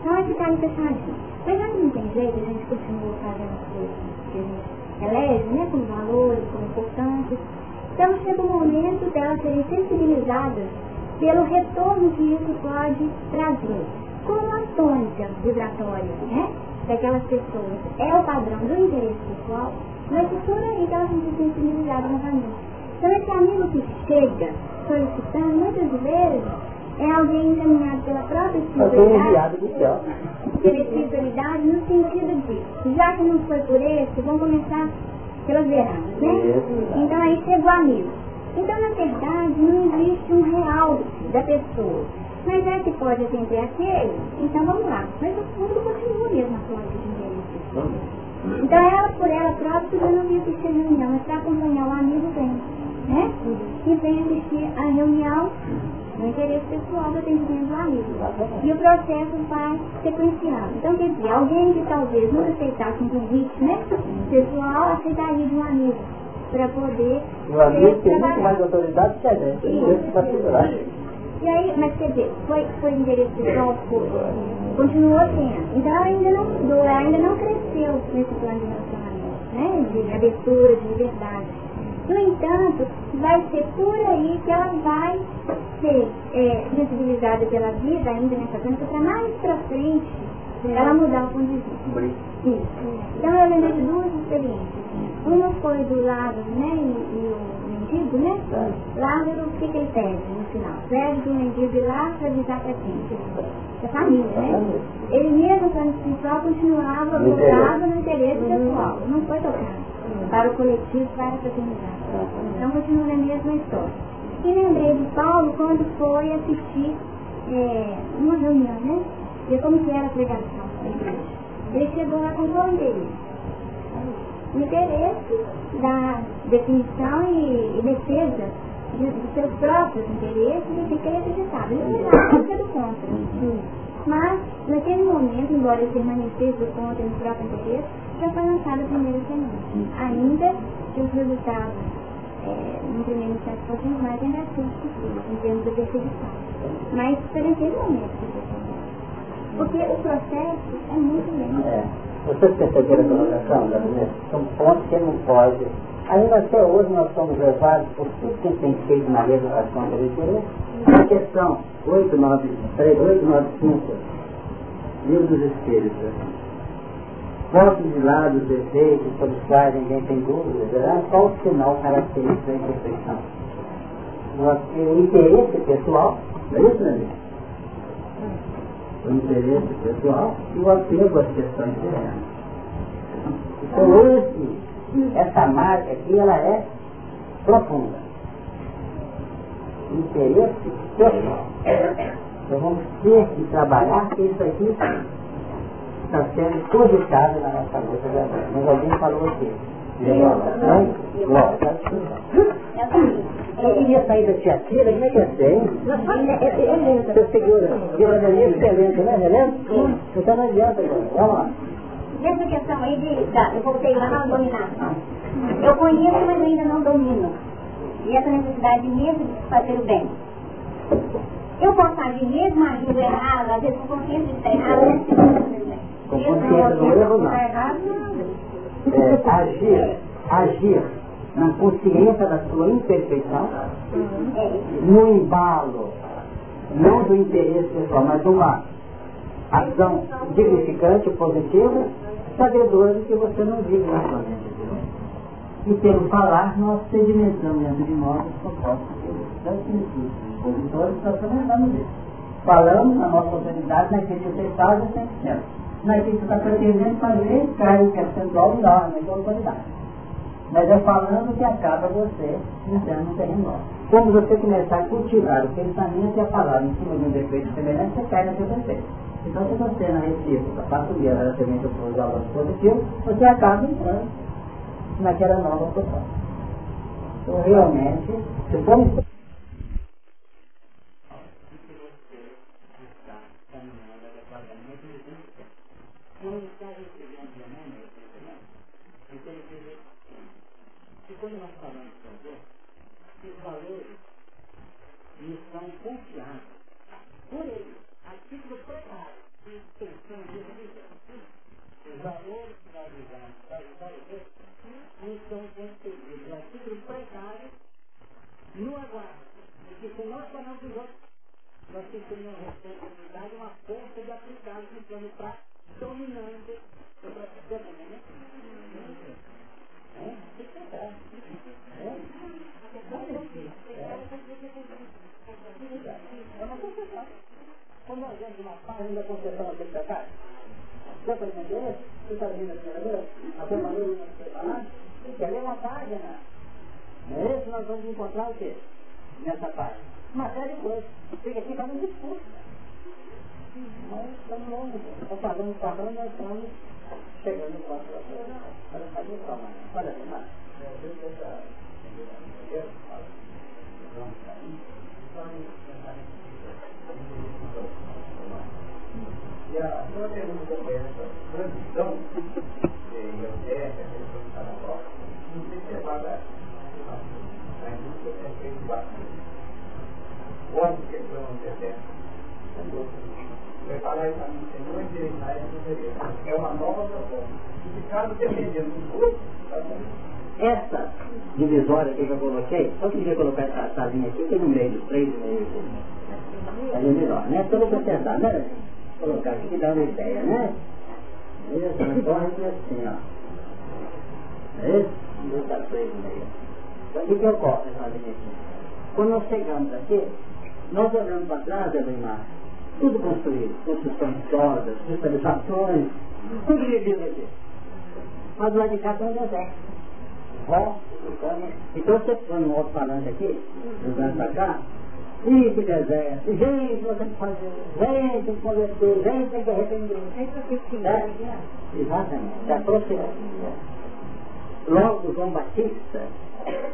Então, é ficar fechadinho. Mas já não tem jeito, a gente continua fazendo as coisas que a gente elege, né, com valores, com importâncias. Então, chega o momento delas serem sensibilizadas pelo retorno que isso pode trazer. Como a tônica vibratória, né? Daquelas pessoas é o padrão do interesse pessoal, mas por aí que elas vão se sensibilizar novamente. Então esse amigo que chega solicitando, muitas vezes, é alguém encaminhado pela própria espiritualidade, pela espiritualidade no sentido de, já que não foi por esse, vamos começar pelas né? Então aí chegou o amigo. Então, na verdade, não existe um real da pessoa. Mas é que pode atender aquele, então vamos lá. Mas o fundo continua mesmo a forma de interesse. Então ela, por ela própria podia não vir assistir a reunião, mas para acompanhar o amigo vem. Né? E vem assistir a reunião no interesse pessoal do atendimento do amigo. E o processo vai sequenciando. Então, quer dizer, alguém que talvez não aceitasse um convite né, pessoal, aceitaria de um amigo para poder. O amigo tem muito mais autoridade que a gente, isso para segurar. E aí, mas quer dizer, foi, foi interesse pessoal, foi, continuou sendo. Então ela ainda não mudou, ela ainda não cresceu nesse plano de relacionamento, né? De abertura, de liberdade. No entanto, vai ser por aí que ela vai ser é, sensibilizada pela vida ainda nessa planta, para mais para frente ela mudar o ponto de vista. Isso. Então eu lembrei de duas experiências. Uma foi do Lázaro, né, e, e o mendigo, né? Lázaro, o que, que ele pede no final? Pede do mendigo ir lá para avisar para quem? Para a família, né? Ele mesmo, quando espiritual, continuava voltado no interesse pessoal. Não foi tocado. Para o coletivo, para a fraternidade. Então continua na mesma história. E lembrei de Paulo quando foi assistir é, uma reunião, né? E como que era a pregação. Ele chegou lá com? O interesse da definição e, e defesa de, de, seus próprios interesses e de que ele acreditava. Ele não era do contra. Mas, naquele momento, embora ele permanecesse do contra no próprio interesse, já foi lançada a primeira semana. Ainda que os resultados, é, no primeiro instante, fossem mais negativos possíveis, em termos de perseguição. Mas, foi naquele momento porque o processo é muito lento. É. Vocês perceberam a colocação da São pontos que não pode. Ainda até hoje nós somos levados por tudo que tem feito na revocação da interesse. A questão 895, Livro dos Espíritos. Posto de lado os defeitos sobre os quais ninguém tem dúvida, qual o sinal característico da imperfeição? O interesse pessoal, é isso, né? o interesse pessoal e o apego às questões terrenas. Então esse, essa marca aqui ela é profunda. Interesse pessoal. Então vamos ter que trabalhar que isso aqui está sendo cogitado na nossa luta agora. Mas alguém falou aqui. Eu queria sair da teatira, como é que é ser, Você segura. Cidadania excelente, né, Helena? Então não adianta, vamos lá. Nessa questão aí de, tá, eu voltei lá na dominação. Eu conheço, mas ainda não domino. E essa necessidade mesmo de fazer o bem. Eu posso agir mesmo agindo errado, às vezes com consciência de estar errado, né? Com consciência do erro, não. É, agir, agir na consciência da sua imperfeição, no embalo, não do interesse pessoal, mas de uma ação dignificante, positiva, sabedor de que você não vive na sua mente E pelo falar, nós sedimentamos de nós os propósitos os positores, nós também damos isso. Falamos na nossa autoridade naquilo que é 100%. Que você está pretendendo fazer, cai percentual e dá, na autoridade. Mas é falando que acaba você entrando no terreno Como você começar a cultivar o pensamento e a palavra em cima de um defeito semelhante, você cai seu defeito. Então, se você na recíproca dia relativamente aos aulas positivos, você acaba entrando naquela nova proposta. Então, realmente, se formos quando nós falamos de valor, os valores nos são confiados por ele, a título precário, pensando de religião. Os valores que nós usamos para ajudar os outros nos são concedidos a título precário no aguardo. Porque se nós falamos dos outros, nós temos uma responsabilidade, uma força de aplicar no plano prático, dominando o processo. Né? É? Uma concessão. Quando a gente uma página da concessão aqui da casa, dá para entender? Você está vendo aqui agora? A permanência que nós preparamos? Quer ler uma página? Não é isso? Nós vamos encontrar o quê? Nessa página. Uma série de coisas. Fica aqui para um discurso. Nós estamos longe. Estou falando, nós estamos chegando no próximo. Olha, olha. E a segunda pergunta foi essa transição de IOTF, a questão de carnaval, não sei se é vaga na indústria é feito bastante. Pode que não seja Falar isso a mim, é uma nova proposta. E dependendo? Essa divisória que eu coloquei, só que eu colocar essa, essa linha aqui, tem no meio dos três e meio. É melhor, né? Só vou acertar, né? colocar aqui que dá uma ideia, né? Isso, não corre assim, ó. É isso? Não está e meio. Então, o que, que ocorre nessa linha aqui? Quando nós chegamos aqui, nós olhamos para trás, Elimar, tudo construído, construções sólidas, cristalizações, tudo vivido aqui. Mas lado de cá tem um deserto. Ó, então você põe um outro falante aqui, jogando para cá, e que deserto, gente, você tem que fazer, gente, tem que converter, gente, tem que arrepender. É? Exatamente, é processo. Logo, João Batista,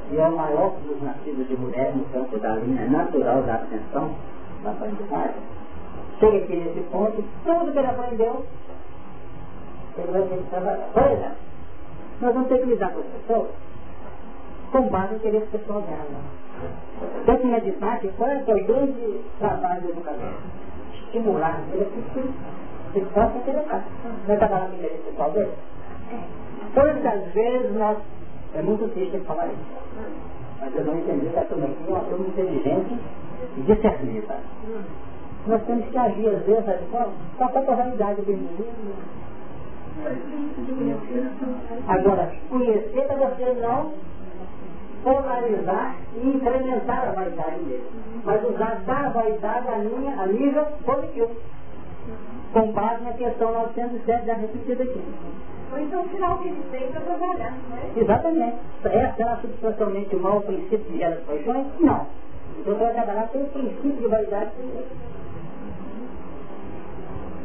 que é o maior dos nascidos de mulher no campo da linha natural da ascensão, da aprendizagem, chega aqui nesse ponto, tudo que ele aprendeu, ele vai ter que trabalhar. Exemplo, nós vamos ter que lidar com as pessoas com base no interesse pessoal dela. Tem que meditar que qual é o grande trabalho do educador? Estimular o interesse que possa interessar. Não é trabalhar interesse pessoal dele? Quantas vezes nós. É muito triste falar isso. Mas eu não entendi exatamente. É uma turma inteligente e discernida. Nós temos que agir às vezes só com a realidade do indivíduo. Agora, conhecer para você não polarizar e incrementar a vaidade dele. Mas usar da vaidade a, minha, a nível positivo. Com base na questão 907 da repetida aqui. Ou então tirar o que ele fez para trabalhar, não é? Exatamente. Essa é substancialmente o mau princípio de gera paixões? Não. Então vai trabalhar com o princípio de vaidade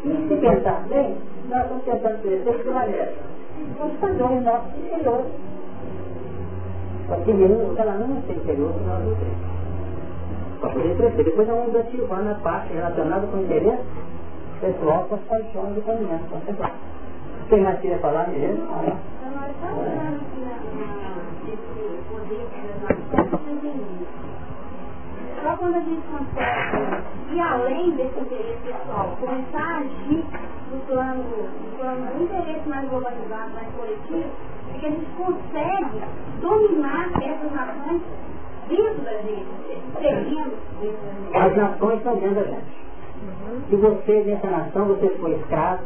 E se pensar bem, nós estamos tentando crescer de que maneira? Os padrões nossos interiores porque nenhum, ela não tem interior que nós não temos. Para poder crescer. Depois nós vamos ativar na parte relacionada com o interesse pessoal, com as paixões e com essa Quem mais queria falar mesmo? Ah, Só quando a gente consegue ir além desse interesse pessoal, começar a agir no plano, no plano do interesse mais globalizado, mais coletivo, é que a gente consegue dominar essas nações dentro da gente, servindo dentro da gente. As nações estão dentro da gente. Se você, nessa nação, você foi escravo,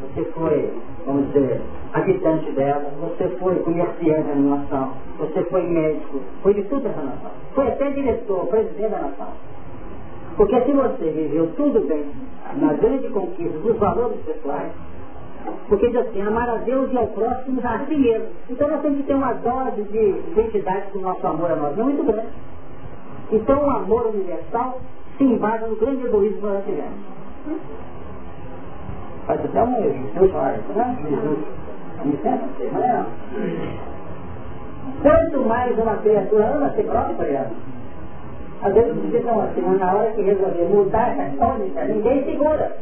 você foi, vamos dizer, habitante dela, você foi comerciante da nação, você foi médico, foi de tudo essa nação. Foi até diretor, presidente da nação. Porque se você viveu tudo bem na grande conquista dos valores pessoais, porque diz assim, amar a Deus e ao próximo a si mesmo. Então nós temos que ter uma dose de identidade com o nosso amor a nós não muito grande. Então o amor universal se embasa no grande egoísmo que nós tivemos. Faz até um Jesus, né? Jesus. Não é Quanto mais uma criatura ama ser própria, às vezes ficam assim, na hora que resolver mudar essa tônica, ninguém segura.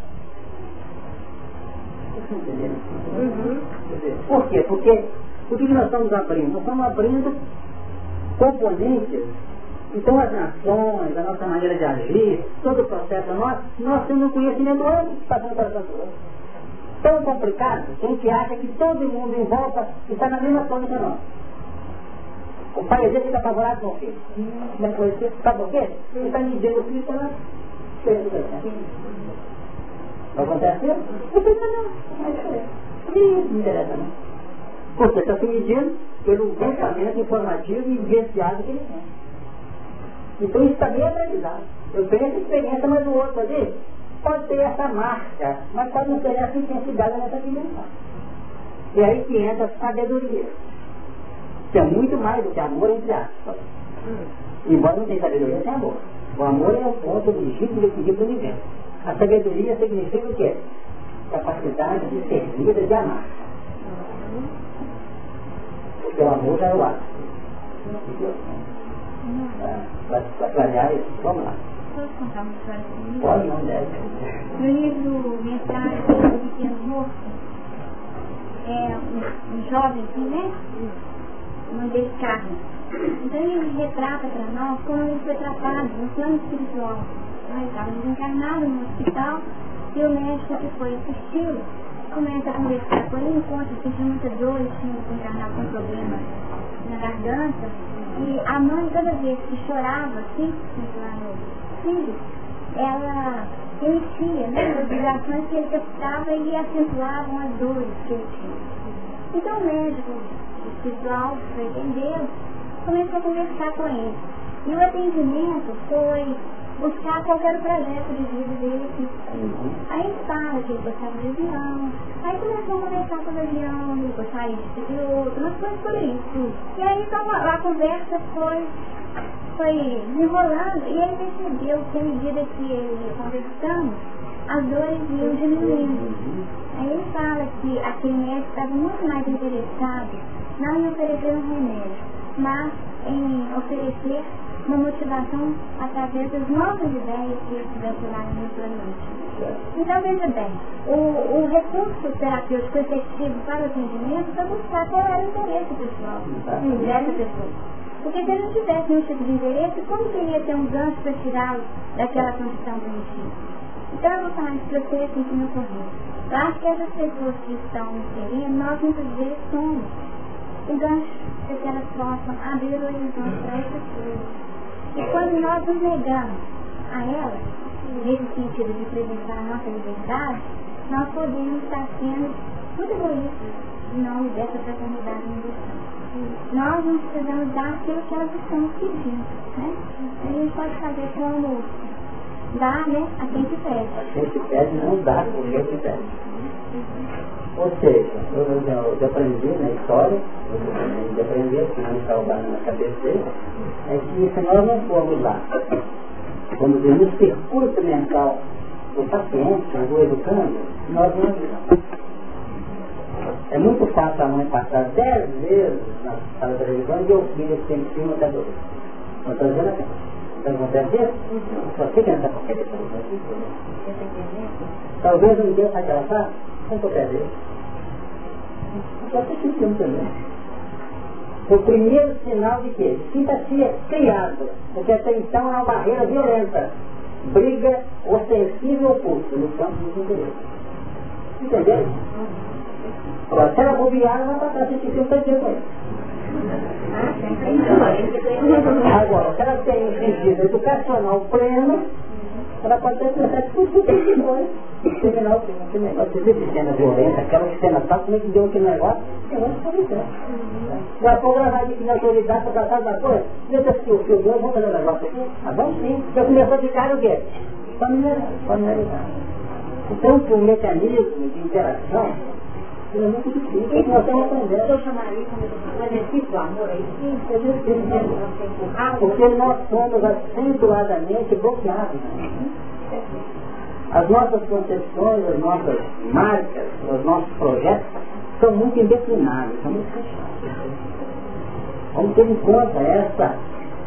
Uhum. Por quê? Porque o que nós estamos abrindo? Nós estamos abrindo componentes. Então as nações, a nossa maneira de agir, todo o processo nosso, nós temos um conhecimento outro que está dando para as Tão complicado, que a gente acha que todo mundo em volta está na mesma coisa que nós. O pai às vezes fica apavorado com o filho. Foi isso, sabe por quê? Ele está medindo o filho pela Não acontece isso? Não fica não. Não interessa não. Porque está se medindo pelo pensamento informativo e vivenciado que ele tem. Então isso também é aprendizado. Eu tenho essa experiência, mas o outro ali pode ter essa marca, mas pode não ter essa intensidade nessa dimensão. E aí que entra a sabedoria que é muito mais do que amor entre aspas. Embora não tenha sabedoria sem amor. O amor é o ponto legítimo do equilíbrio do universo. A sabedoria significa o quê? Capacidade de servir, de amar. Porque o amor já é o ato. Para clarear isso, vamos lá. Posso contar uma história comigo? No livro Mensagem do Pequeno Moço, é um, um jovem assim, né? O nome dele Carlos. Então ele retrata para nós como ele foi tratado no plano espiritual. Nós estávamos encarnados no hospital e o médico que foi assisti-lo começa a conversar com ele, encontra, sentiu muita dor, tinha encarnado com problema na garganta. E a mãe, toda vez que chorava, assim, lá no filho, ela emitia né, as vibrações que ele captava e acentuavam as dores que ele tinha. Então o médico espiritual, para entender, começou a conversar com ele. E o atendimento foi buscar qualquer projeto de vida dele aqui. Aí ele fala que ele gostava de avião, aí começou a conversar sobre avião, ele gostaria de ser piloto, umas coisas por isso. E aí então a, a conversa foi, foi enrolando e ele percebeu que à medida que ele ia conversando, as dores iam diminuindo. Aí ele fala que aquele médico estava muito mais interessado não em oferecer um remédio, mas em oferecer uma motivação através das novas ideias que ele tivesse lá inicialmente. Então, veja bem, o, o recurso terapêutico efetivo para o atendimento foi buscar era o interesse pessoal dessa pessoa. Porque se ele não tivesse nenhum tipo de interesse, como teria ter um gancho para tirá-lo daquela condição primitiva? Então, eu vou falar isso para vocês assim que me ocorreu. Eu acho que essas pessoas que estão inserindo, nós muitas vezes somos o gancho para que elas possam abrir o horizonte para essas coisas. E quando nós nos negamos a ela, nesse sentido de preservar a nossa liberdade, nós podemos estar sendo muito egoístas em nome dessa fraternidade universal. Nós não precisamos dar aquilo que elas estão pedindo. Né? A gente pode fazer como dar né, a quem te pede. A quem te pede não dá por quem te pede. Ou seja, eu, eu, eu aprendi na história, eu aprendi aqui no Salvador na cabeça, é que se nós não formos lá, vamos dizer, no percurso mental do paciente, do educando, nós não. É muito fácil a mãe passar dez vezes na sala da televisão e o filho tem que cima da dor. Não estou dizendo aqui. Então acontece isso? Só fica nessa porcaria. Talvez um dia sabe o que ela faz? Sem qualquer vez. Só que esse também. O primeiro sinal de que simpatia criado, porque até então é uma barreira violenta, briga ostensiva oculta no campo dos interesses. Entendeu? Agora, se ela bobear, ela vai esse tipo de Agora, se ela tem um sentido educacional pleno, ela pode ter processo por tudo depois. Terminar o filme, aquele negócio de cena violenta, aquela cena tal, como é que deu aquele negócio, eu não sei Já vou gravar aqui na autoridade para tratar da coisa, deixa assistir o filme, vamos fazer um negócio aqui? Ah, vamos sim. Já começou a ficar o quê? Familiarizar. Então, o mecanismo de interação é muito difícil. Nós estamos aprendendo. Eu chamaria como exercício amor aí. Sim, Porque nós somos acentuadamente bloqueados. As nossas concepções, as nossas marcas, os nossos projetos são muito indeclináveis, são muito fechados. Vamos ter em conta essa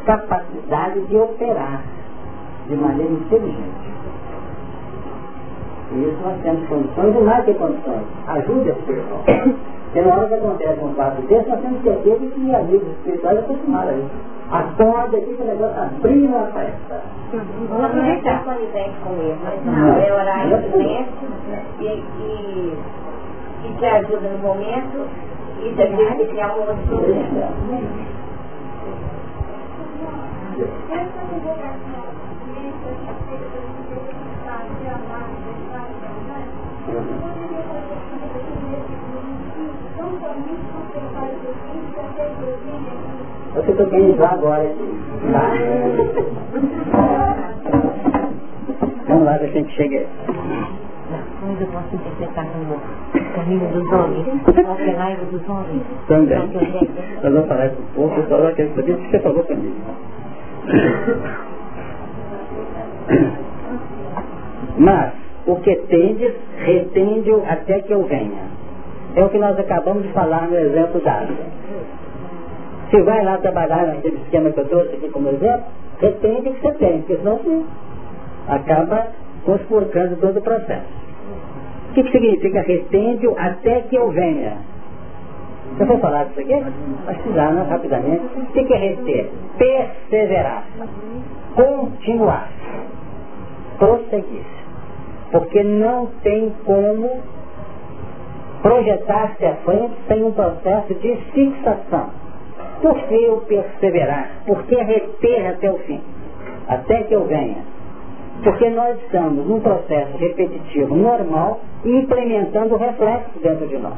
capacidade de operar de maneira inteligente. E isso nós temos condições e mais que condições. Ajude as pessoas. Porque na hora que acontece um fato desse, nós temos certeza que amigos espirituais acostumaram a isso. Acorda aqui que o negócio abriu a festa. Vamos aproveitar com com ele, mas não, é horário de silêncio e, e, e te ajuda no momento e te ajuda a criar um outro problema. Eu estou querendo entrar agora. Tá? Vamos lá, ver se a gente chega. Mas eu posso interpretar como caminho dos homens, a raiva dos homens. Também. Nós vamos falar isso um pouco, só aquele que você falou comigo. Mas, o que tendes, retende-o até que eu venha. É o que nós acabamos de falar no exemplo dado. Você vai lá trabalhar naquele esquema que eu trouxe aqui como exemplo, retende que você tem, porque senão você acaba conspurcando todo o processo. O que, que significa retende até que eu venha? Eu vou falar disso aqui? Que dá, né? rapidamente. O que, que é reter? Perseverar. Continuar. Prosseguir. Porque não tem como projetar-se à frente sem um processo de fixação. Por que eu perseverar? Por que reter até o fim? Até que eu venha. Porque nós estamos num processo repetitivo normal e implementando o reflexo dentro de nós.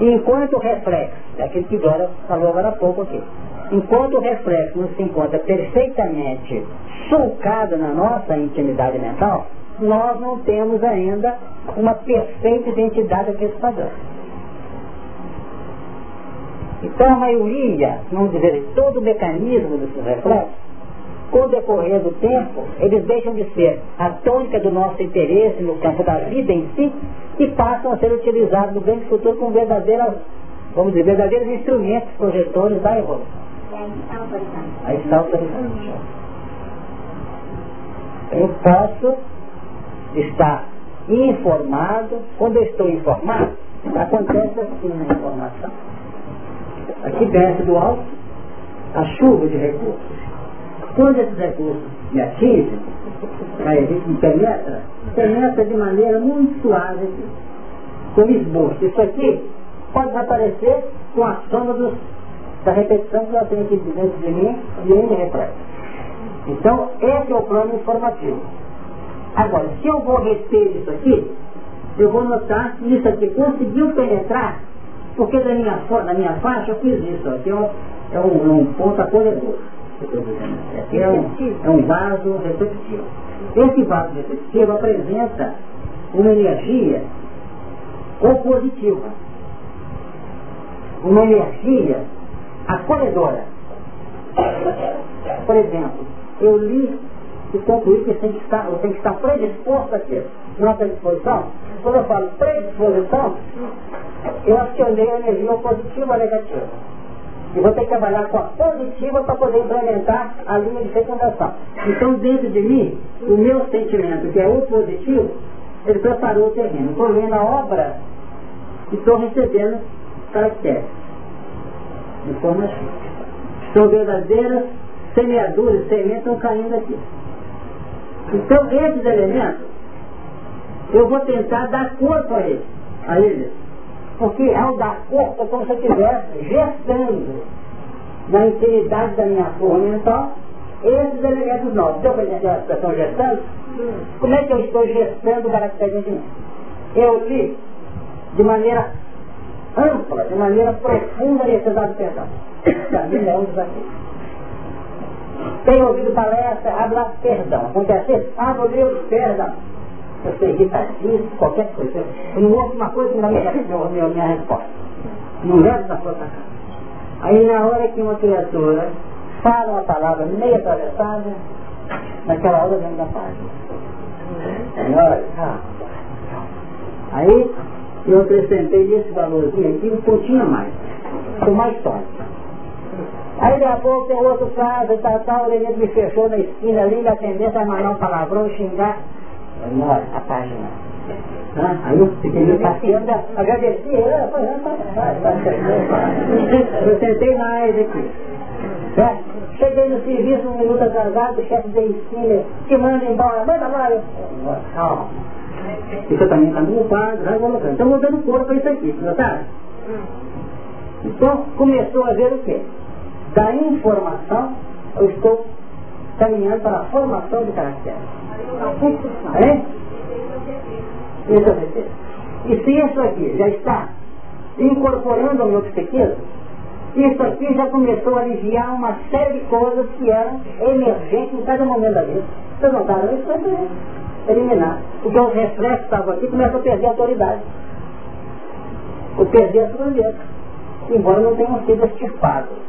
Enquanto o reflexo, é aquilo que Dora falou agora há pouco aqui, enquanto o reflexo não se encontra perfeitamente sulcado na nossa intimidade mental, nós não temos ainda uma perfeita identidade daquele padrão. Então a maioria, vamos dizer, todo o mecanismo desses reflexos, com o decorrer do tempo, eles deixam de ser a tônica do nosso interesse no campo da vida em si e passam a ser utilizados no grande futuro como verdadeiras, vamos dizer, verdadeiros instrumentos projetores da evolução. Aí está autorizando. Eu posso estar informado, quando eu estou informado, acontece assim na informação. Aqui desce do alto a chuva de recursos. Quando esses recursos me atingem, aí a gente me penetra, penetra de maneira muito suave, com esboço. Isso aqui pode aparecer com a soma dos, da repetição que eu tenho aqui dentro de mim e ele reflete. Então, esse é o plano informativo. Agora, se eu vou reter isso aqui, eu vou notar que isso aqui conseguiu penetrar, porque da minha, da minha faixa eu fiz isso. Aqui é um, é um, um ponto acolhedor. Aqui é um, é um vaso receptivo. Esse vaso receptivo apresenta uma energia opositiva. Uma energia acolhedora. Por exemplo, eu li e concluí que tem que estar, tenho que estar predisposto a ter. Não predisposição? Quando eu falo predisposição, eu acionei a energia positiva ou negativa. E vou ter que trabalhar com a positiva para poder implementar a linha de fecundação. Então, dentro de mim, o meu sentimento, que é o positivo, ele preparou o terreno. Estou lendo a obra e estou recebendo caracteres, informações. São verdadeiras semeaduras, sementes estão caindo aqui. Então, esses elementos, eu vou tentar dar corpo a eles. A eles. Porque ao dar corpo é como se eu estivesse gestando na intimidade da minha forma mental esses elementos novos. Deu para entender a gestando? Como é que eu estou gestando o caractere de mim? Eu li de maneira ampla, de maneira profunda a necessidade de perdão. Para mim é um desafio. Tem ouvido palestra, habla perdão. Acontece? Ah, meu Deus, perdão. Eu sei irritativo, qualquer coisa. Eu não ouço uma coisa que não me minha, minha, resposta. Não levo da sua casa. Aí na hora que uma criatura fala uma palavra meio atravessada, naquela hora vem da página. Senhora, ah, aí eu acrescentei esse valorzinho aqui um pouquinho mais. Com mais tônica. Aí daqui a pouco tem outro caso, tal, tal, ele me fechou na esquina ali, na tendência a mandar um palavrão e xingar. Olha, a página. Ah, aí eu fiquei meio paciente, agradeci, eu, eu tentei mais aqui. Certo? Cheguei no serviço um minuto atrasado, o chefe da esquina te manda embora, manda lá, eu. Calma. Isso também está quadro, vai colocando. Estão mudando corpo para isso aqui, notaram? Então começou a ver o quê? Da informação, eu estou caminhando para a formação do caráter. É? É E se isso aqui já está incorporando ao meu psiquismo, isso aqui já começou a aliviar uma série de coisas que eram emergentes em cada momento da vida. Vocês notaram isso? Vai eliminar. Porque os reflexos estavam aqui começam a perder a autoridade. Ou perder a sua Embora não tenham sido extirpados.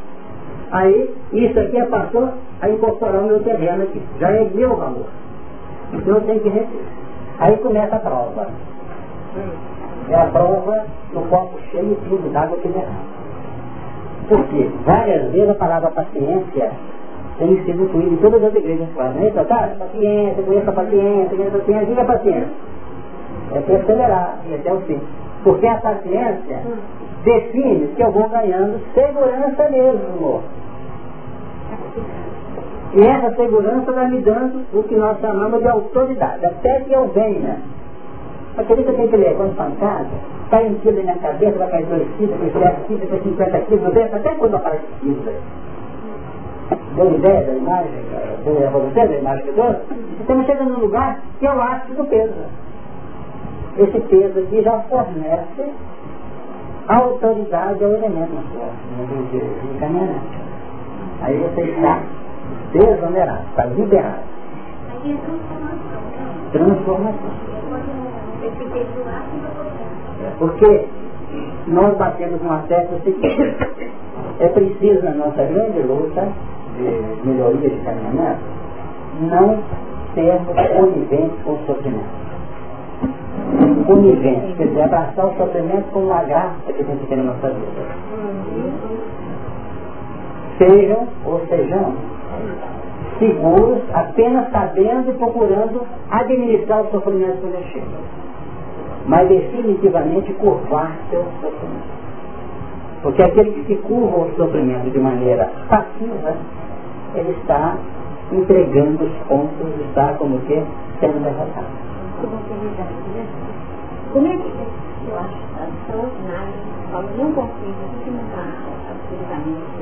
Aí, isso aqui passou a incorporar o meu terreno aqui. Já é meu valor. Então eu tenho que receber. Aí começa a prova. É a prova no copo cheio de d'água que derrama. Porque várias vezes a palavra paciência tem sido incluída em todas as igrejas quase. Não é isso, tá? Paciência, conheça a paciência, conheça a paciência, diga paciência. É perseverar e até o fim. Porque a paciência define que eu vou ganhando segurança mesmo. E essa segurança vai me dando o que nós chamamos de autoridade, até que eu venha. Aquele que eu que ler quando está em casa, quilo na minha cabeça, vai cair dois quilos, depois sete quilos, depois 50 quilos, até quando aparece quilos. Deu ideia da imagem, deu a você da imagem que dou? Estamos chegando num lugar que é o ápice do peso. Esse peso aqui já fornece autoridade ao elemento na sua, no encaminhamento. Aí você está desonerado, está liberado. Transformação. Porque nós batemos uma tecla seguinte. É preciso, na nossa grande luta de melhoria de caminhamento, não sermos coniventes com o sofrimento. Coniventes, quer dizer, abraçar o sofrimento como uma graça que a gente tem na nossa vida. Sejam ou sejamos seguros, apenas sabendo e procurando administrar o sofrimento quando ele chega. Mas definitivamente curvar seu sofrimento. Porque aquele que se curva ao sofrimento de maneira passiva, ele está entregando os pontos, está como que sendo derrotado. Como é que eu acho extraordinário, não consigo absolutamente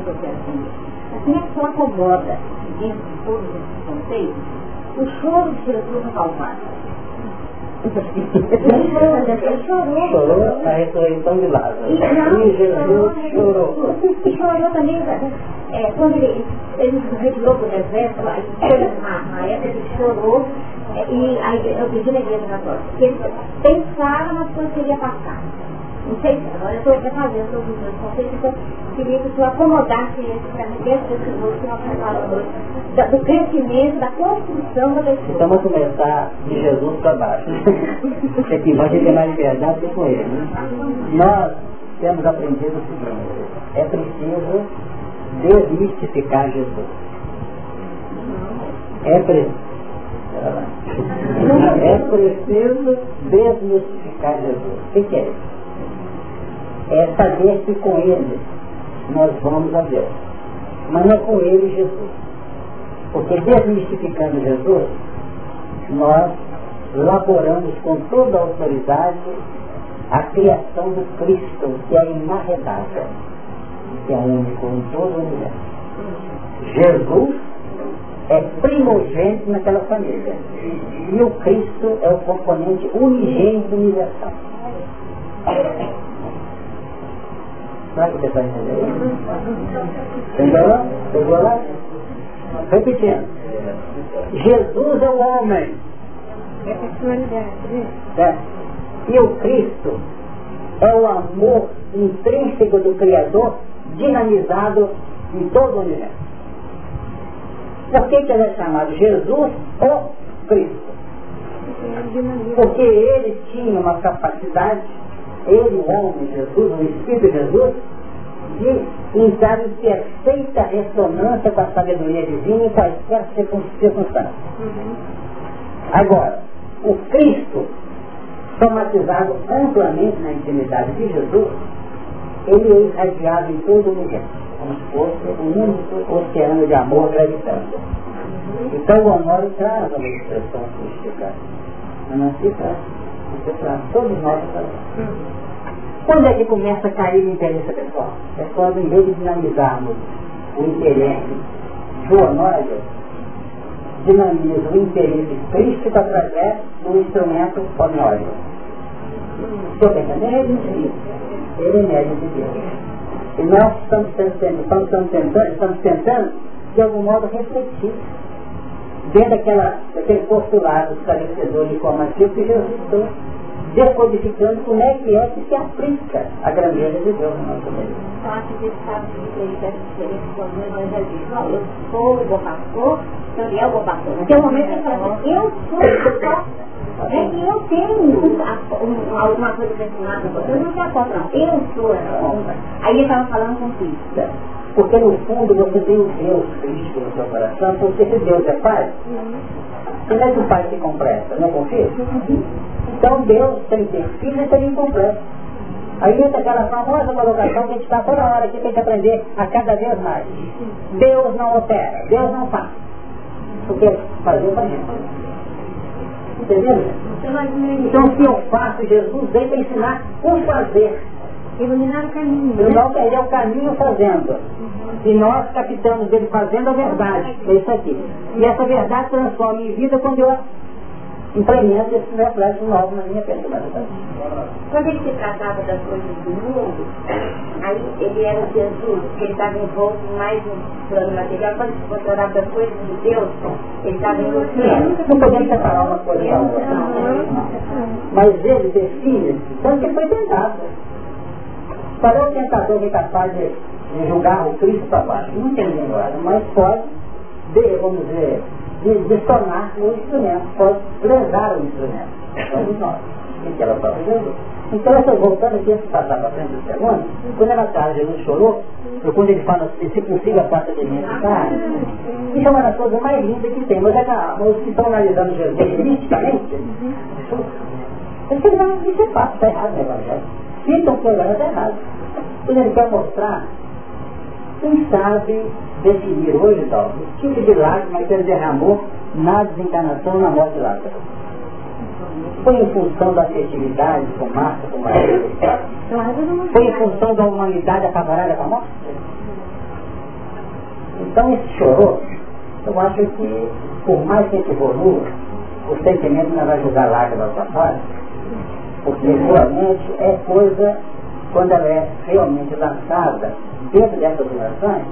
de acordo com o que eu quero entender como é que se acomoda dentro de todos esses conceitos o choro de Jesus no Calvário? Ele chorou. Chorou a ressurreição de Lázaro. E, Jesus chorou. E chorou também, é, quando ele, ele retirou para o deserto, lá, na época ele chorou, é, e aí eu pedi na igreja católica, que ele pensava nas coisas que ele ia passar. Não sei, agora eu estou fazendo todos os meus conceitos, então queria que o senhor acomodasse esse para mim dentro desse que nós falamos hoje, do crescimento, da construção da pessoa. Então vamos começar de Jesus para baixo. Porque aqui vai ter mais liberdade com ele. Né? Nós temos aprendido o seguinte, é preciso desmistificar Jesus. É preciso. É preciso desmistificar Jesus. O que, que é isso? É saber que com ele nós vamos a Deus. Mas não é com ele Jesus. Porque desmistificando Jesus, nós laboramos com toda a autoridade a criação do Cristo, que é inarredável, que é único em todo o universo. Jesus é primogênito naquela família. E o Cristo é o componente unigênito universal. Será que você está entendendo? Entendeu? Pegou lá? Repetindo. Jesus é o homem. É a personalidade, né? É. E o Cristo é o amor intrínseco do Criador dinamizado em todo o universo. Por que, que ele é chamado Jesus ou Cristo? Porque ele tinha uma capacidade ele, o homem Jesus, o Espírito Jesus, de entrar em perfeita ressonância com a sabedoria divina em quaisquer circunstâncias. Uhum. Agora, o Cristo, somatizado amplamente na intimidade de Jesus, ele é irradiado em todo o universo, como se fosse um único oceano de amor gravitando. Uhum. Então o Honório traz uma expressão mística, mas não se traz todos nós Quando é que começa a cair o interesse pessoal? É quando, em vez de dinamizarmos o interesse do Honório, dinamiza o interesse crístico através do instrumento Honório. Estou pensando, é isso. Ele é médio de Deus. E nós estamos tentando, estamos tentando, estamos tentando de algum modo, refletir dentro daquela, daquele postulado esclarecedor informativo que Jesus está decodificando como é que é que se aplica a grandeza de Deus no nosso meio. Então, acho que sabe que ele deve ser quando o evangelista não, eu sou o pastor, é pastor. Naquele momento ele fala assim, eu sou o pastor. É que eu tenho alguma coisa ensinar para você, eu não sou a não. Eu sou a conta. Aí ele estava falando com Cristo. Porque no fundo você tem um Deus Cristo no seu coração, porque se Deus é Pai, como é que o Pai se completa? Não confia? Então Deus tem que ter filho e ser incompleto. Aí entra aquela famosa colocação que a gente está toda hora que tem que aprender a cada vez mais. Deus não opera, Deus não faz. Porque fazer para gente. Entendeu? Então se eu faço, Jesus vem para ensinar o fazer. Iluminar o caminho. Né? Não ele é o caminho fazendo. E nós captamos dele fazendo a verdade. É isso aqui. E essa verdade transforma em vida quando eu implemento esses reflexos novos na minha personalidade. Quando ele se tratava das coisas do mundo, aí ele era Jesus, que ele estava envolto mais um plano material. Quando se tratava das coisas de Deus, ele estava plano. Não podemos separar uma coisa da outra. Mas ele define, tanto que foi tentado. Qual é o tentador que é capaz de, de julgar o Cristo para baixo? Não tem linguagem, mas pode, de, vamos dizer, de, de tornar o instrumento, pode lesar o instrumento. Somos nós. que ela está fazendo. Então, essa, voltando aqui, esse passar para frente do segundo, quando ela está, Jesus chorou, ou quando ele fala assim, se possível, faça de mim essa isso é uma das coisas mais lindas que tem. Mas é que os que estão analisando Jesus criticamente, isso é fácil, está errado o Evangelho. Citam que o Evangelho está errado. Quando ele quer mostrar, quem sabe definir hoje, tal, o tipo de lágrima que ele derramou na desencarnação na morte de Lázaro. Foi em função da afetividade com Marta, com Maria? Foi em função da humanidade apavorada com a morte? Então esse chorou, eu acho que por mais que ele evolua, o sentimento não vai jogar lágrimas para fora, porque realmente é coisa, quando ela é realmente lançada dentro dessas orações,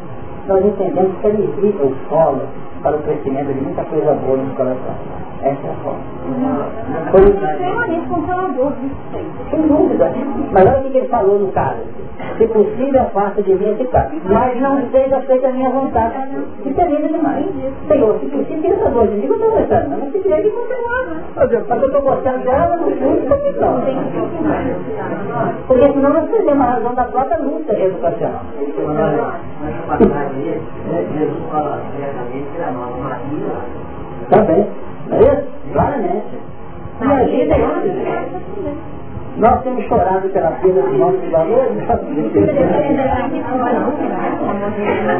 nós entendemos que ele irriga o solo para o crescimento de muita coisa boa no coração. Essa é a forma. Foi Sem dúvida. Mas olha o que ele falou no caso. Se possível, faça de mim esse caso. Mas não seja feita a minha vontade. Isso é lindo demais. Senhor, se possível, tira essa voz. Diga que eu estou gostando. Mas se quiser, que continuar. Mas eu estou gostando dela, não sei não. Porque senão nós perdemos a razão da própria luta educacional. Jesus fala Também. É isso? Claramente. E a gente é nós temos chorado pela perda dos nossos valores.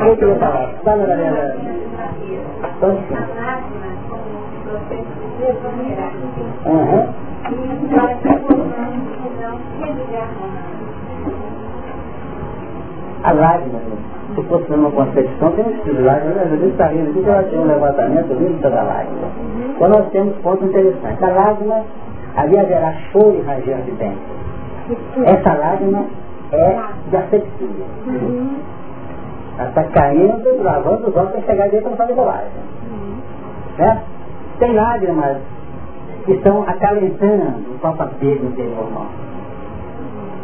Eu queria falar. Fala, galera. Uhum. A lágrima, se fosse uma concepção, tem um lágrima, às vezes está rindo aqui que ela tem um levantamento lindo da lágrima. Então nós temos pontos interessantes. A lágrima, ali haverá choro e ranger de dentro. Essa lágrima é de asepsia. Ela está caindo, lavando os olhos para chegar dentro da bolagem. Certo? Tem lágrimas que estão acalentando o papapego interior nosso.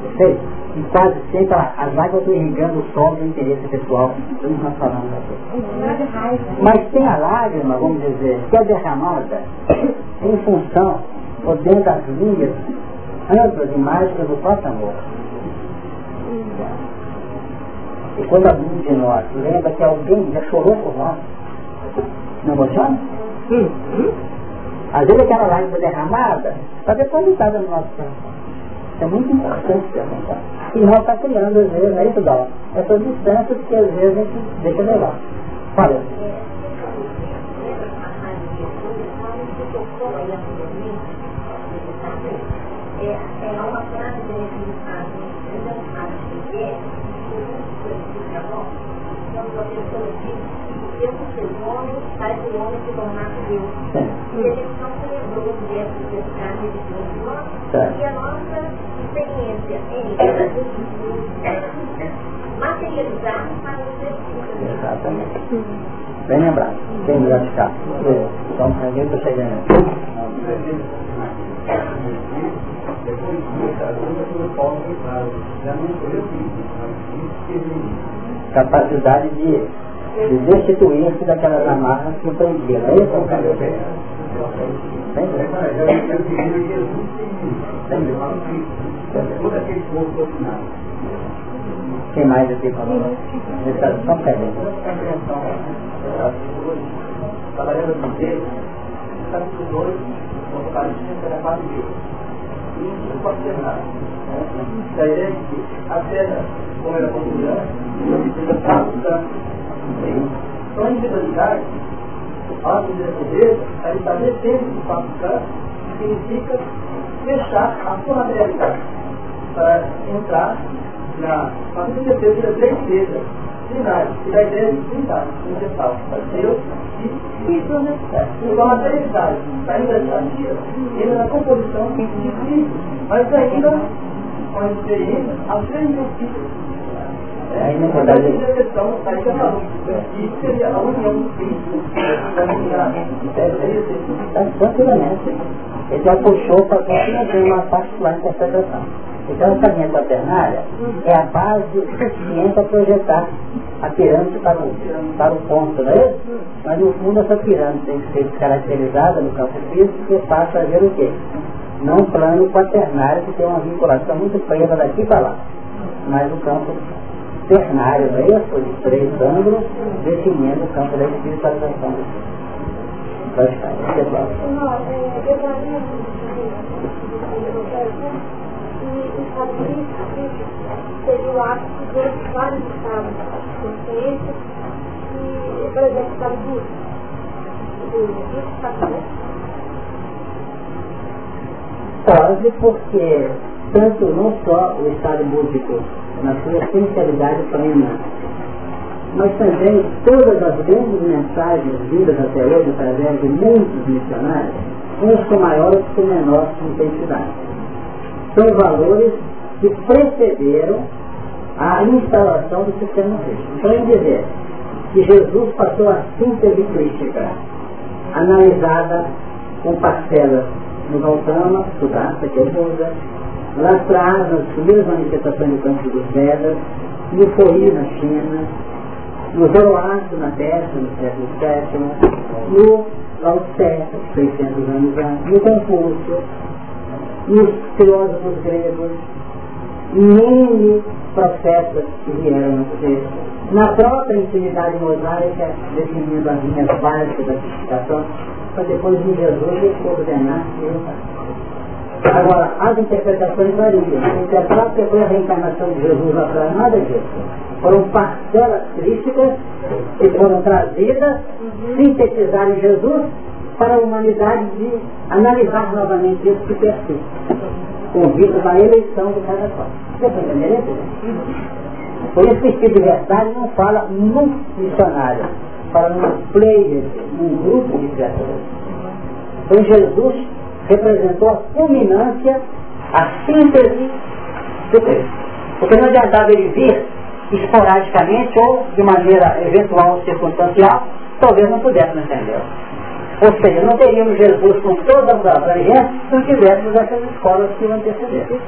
Perfeito? E quase sempre as lágrimas estão irrigando o sol do interesse pessoal. Nós aqui. Mas tem a lágrima, vamos dizer, que é derramada em função, ou dentro das linhas amplas e mágicas do próprio amor. E quando algum de nós lembra que alguém já chorou por nós, não emociona? Às vezes aquela lágrima derramada está depositada no nosso coração. É muito importante perguntar. E nós está criando, às vezes, é isso, Dó, essas distâncias que às vezes a gente deixa levar. Fala. É uma frase o homem, faz o homem se tornar Deus. E a gente não se lembrou dessa necessidade de Deus. E a nossa materializarmos para o exercício. Exatamente. Bem lembrado. Bem gratificado. Então, está chegando. A foi eu que capacidade de de destituir-se daquelas amarras que prendiam. É que eu quero Quem mais aqui falou? Só pega. Trabalhando com Deus, está com dois, com parecia era quatro dias. Isso não pode ser nada. A ideia é que a pedra, como era comunhã, precisa estar Então, a individualidade ao desenvolver, a estabelecer o passo canto, significa fechar a sua materialidade para entrar na fazer certeza das três letras finais, que da ideia de unidade, universal, Deus e Cristo, né? Então a materialidade ainda está aqui, ainda na composição de Cristo, mas ainda com a experiência, a três mil Aí na verdade. Isso seria a união do Cristo Tranquilamente. Ele já puxou para que não uma particular interpretação. Então essa linha quaternária é a base suficiente para projetar a pirâmide para o, para o ponto, não é isso? Mas no fundo essa pirâmide tem que ser descaracterizada no campo físico e passa a o quê? Não plano quaternário que tem uma vinculação muito presa daqui para lá. Mas o campo ternário, não é isso? De três ângulos, definindo o campo da espiritualização do Pode ficar, pessoal. seria o ato de vários estados de consciência e, por exemplo, o estado do Pode, porque tanto não só o estado búdico na sua essencialidade plena. Mas também todas as grandes mensagens vindas até hoje através de muitos missionários, uns com maior outros com menor intensidade. São valores que precederam a instalação do sistema crístico. Então, é dizer que Jesus passou a síntese crítica, analisada com parcelas no Gautama, Sudaça, que é Buda, lá traz as primeiras manifestações do campo dos Vedas, no Fori na China, no Zoroastro na Pérsia, no século VII, no Lao Tse, 600 anos antes, no Confúcio, nos filósofos gregos, N profetas que vieram antes na própria infinidade mosaica, definindo as linhas básicas da justificação, para depois de Jesus ordenar e Agora, as interpretações variam, a própria foi a reencarnação de Jesus lá atrás, nada disso. Foram parcelas críticas que foram trazidas, sintetizaram em Jesus, para a humanidade de analisar novamente isso que persiste, com vista à eleição de cada qual. Você está entendendo? Por isso que tipo de verdade não fala num missionário, fala num player, num grupo de criaturas. Então Jesus representou a culminância, a síntese do Cristo. Porque não adiantava ele vir esporadicamente ou de maneira eventual ou circunstancial, talvez não pudéssemos entender. Ou seja, não teríamos Jesus com toda a abrangência se não tivéssemos essas escolas que o antecederam.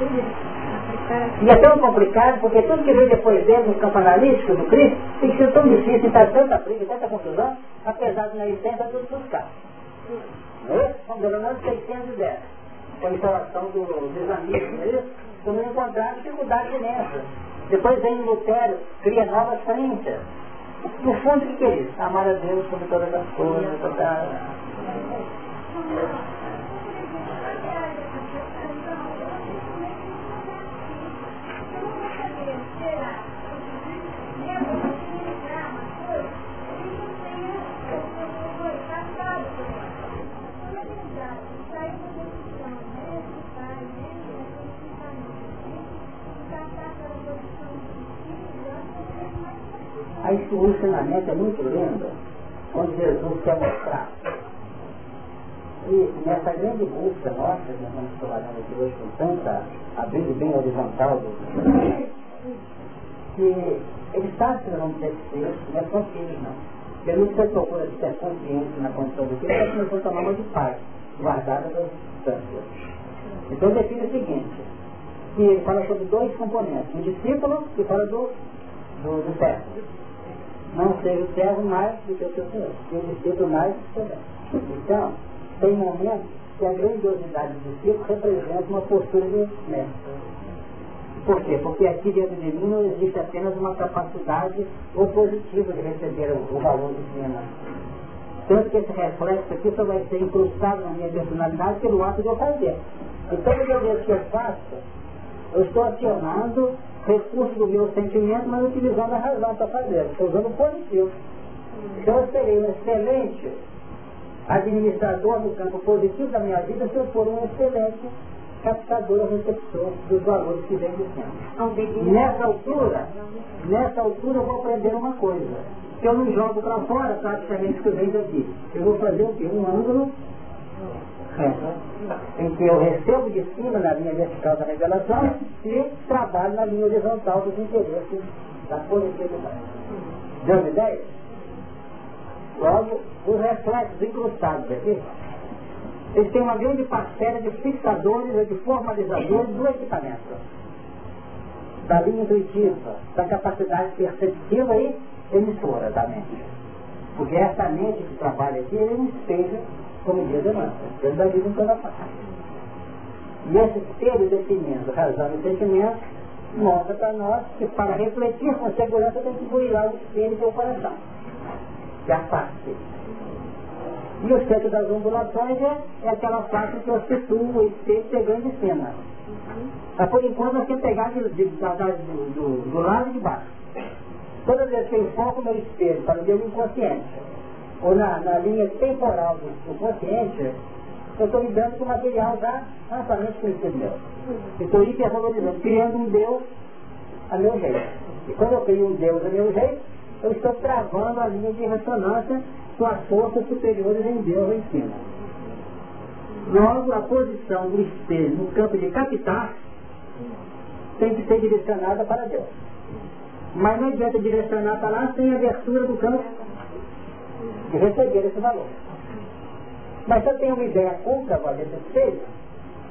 E é tão complicado porque tudo que veio depois dele no campo analítico do Cristo tem sido tão difícil, está tanta briga, tanta confusão, apesar de na essência tudo buscar. Vamos pelo menos 610. Com a instalação do desamismo, é isso? Quando encontrar dificuldade imensa. Depois vem Lutero, cria novas crenças. No fundo, o que é isso? Amar a Deus sobre todas as coisas, toda... o ensinamento é muito lindo, onde Jesus quer mostrar. E nessa grande busca nossa, que nós estamos trabalhando aqui hoje com tanta, abrindo bem horizontal, do, que ele sabe que nós vamos ter que ser, não é consciente não. Porque não se procura ser consciente na condição do que ele começou a tomar uma de paz, guardada das distâncias. Então define o seguinte, que ele fala sobre dois componentes, um discípulo e fala do, do, do não seja servo mais do que o seu senhor, e o mais do que o seu Então, Tem momentos que a grandiosidade do ciclo representa uma postura de mestre. Por quê? Porque aqui dentro de mim não existe apenas uma capacidade opositiva de receber o, o valor do cinema. Tanto que esse reflexo aqui só vai ser incrustado na minha personalidade pelo ato de eu fazer. Então, toda vez que eu faço, eu estou acionando recursos do meu sentimento, mas utilizando a razão para fazer. Estou usando o positivo. Então eu serei um excelente administrador do campo positivo da minha vida se eu for um excelente captador, receptor dos valores que vem de cima. Nessa altura, nessa altura eu vou aprender uma coisa. Que eu não jogo para fora praticamente o que vem daqui. Eu vou fazer o quê? Um ângulo em que eu recebo de cima na linha vertical da revelação e trabalho na linha horizontal dos interesses da coletividade. Uma ideia? Logo, os reflexos incrustados aqui, eles têm uma grande parcela de fixadores e de formalizadores do equipamento. Da linha intuitiva, da capacidade perceptiva e emissora da mente. Porque essa mente que trabalha aqui, é um espelho como diz demanda, Deus da vida em toda parte. E esse espelho definindo razão e sentimento mostra para nós que para refletir com segurança tem que burilar o espelho do coração, que é a face. E o centro das ondulações é, é aquela face que situo o espelho pegando de cima. Mas por enquanto nós temos que pegar de, de, de, do, do lado de baixo. Toda vez que eu enfoco meu espelho para o meu inconsciente, ou na, na linha temporal do, do consciente, eu estou lidando com material já amplamente conhecido meu. Estou hipervalorizando, criando um Deus a meu jeito. E quando eu crio um Deus a meu jeito, eu estou travando a linha de ressonância com as forças superiores em Deus em cima. Logo, a posição do espelho no campo de captar tem que ser direcionada para Deus. Mas não adianta direcionar para lá sem a abertura do campo de receber esse valor. Mas se eu tenho uma ideia contra a valor espelho,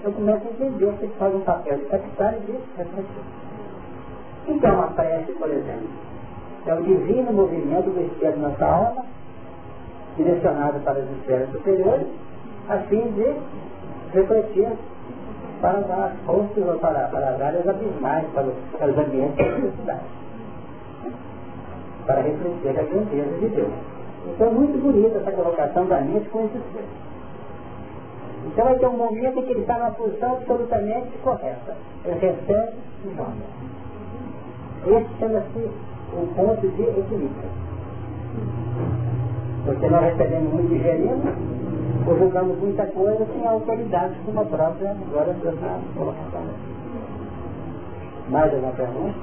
eu começo a entender que faz um papel de capital e de refletir. Então, uma prece, por exemplo, é o divino movimento do espelho na nossa alma, direcionado para as esferas superiores, a fim de refletir para as fontes ou para, para as áreas abismais, para os, para os ambientes da necessidade. Para refletir a grandeza de Deus. Então é muito bonita essa colocação da mente com esse ser. Então vai ter um momento em que ele está numa posição absolutamente correta. Ele recebe e joga. Esse chama-se o ponto de equilíbrio. Porque nós recebemos muito digerindo, ou julgamos muita coisa sem autoridade como a própria agora dessa colocação. Mais alguma pergunta?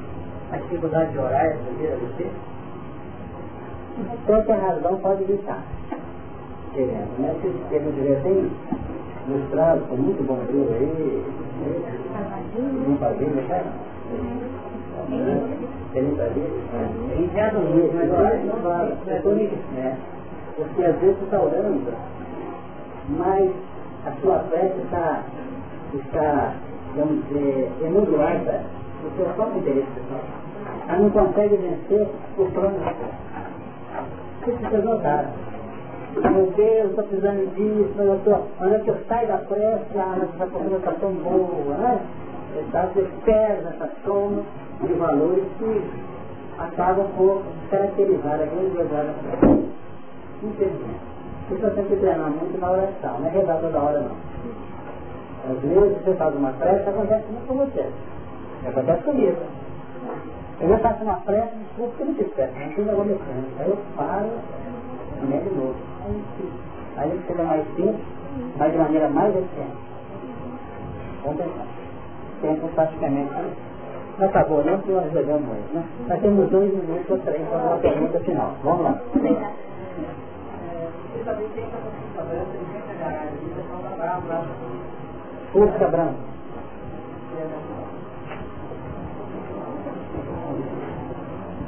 A dificuldade de orar é a primeira você? Quanto a razão pode evitar. Querendo, né? Se ele tiver bem ilustrado, com muito bom livro aí, não fazia, né? E já não ia, mas agora não. Né? Porque às vezes está orando, mas a sua prece está, está vamos dizer, emulada no seu próprio interesse pessoal. Ela não consegue vencer o plano da que vocês notaram. Meu Deus, estou precisando disso, mas eu é que eu saio da pressa, ah, essa coisa está tão boa, né? Então você perde essa soma de valores que acabam por caracterizar a grandiosidade da prece. Infelizmente. Isso tem que treinar muito na oração, não é rezar toda hora não. Às vezes você faz uma prece, acontece muito com você. Acontece comigo. Eu já faço uma prece, desculpa que não te espero, não tem negócio mecânico. Aí eu paro, e de novo. Aí ele fica mais simples, mas de maneira mais eficiente. Vamos pensar. Tempo praticamente. Não acabou não, porque nós jogamos hoje, né? Nós temos dois minutos ou três para uma pergunta final. Vamos lá. Força branca.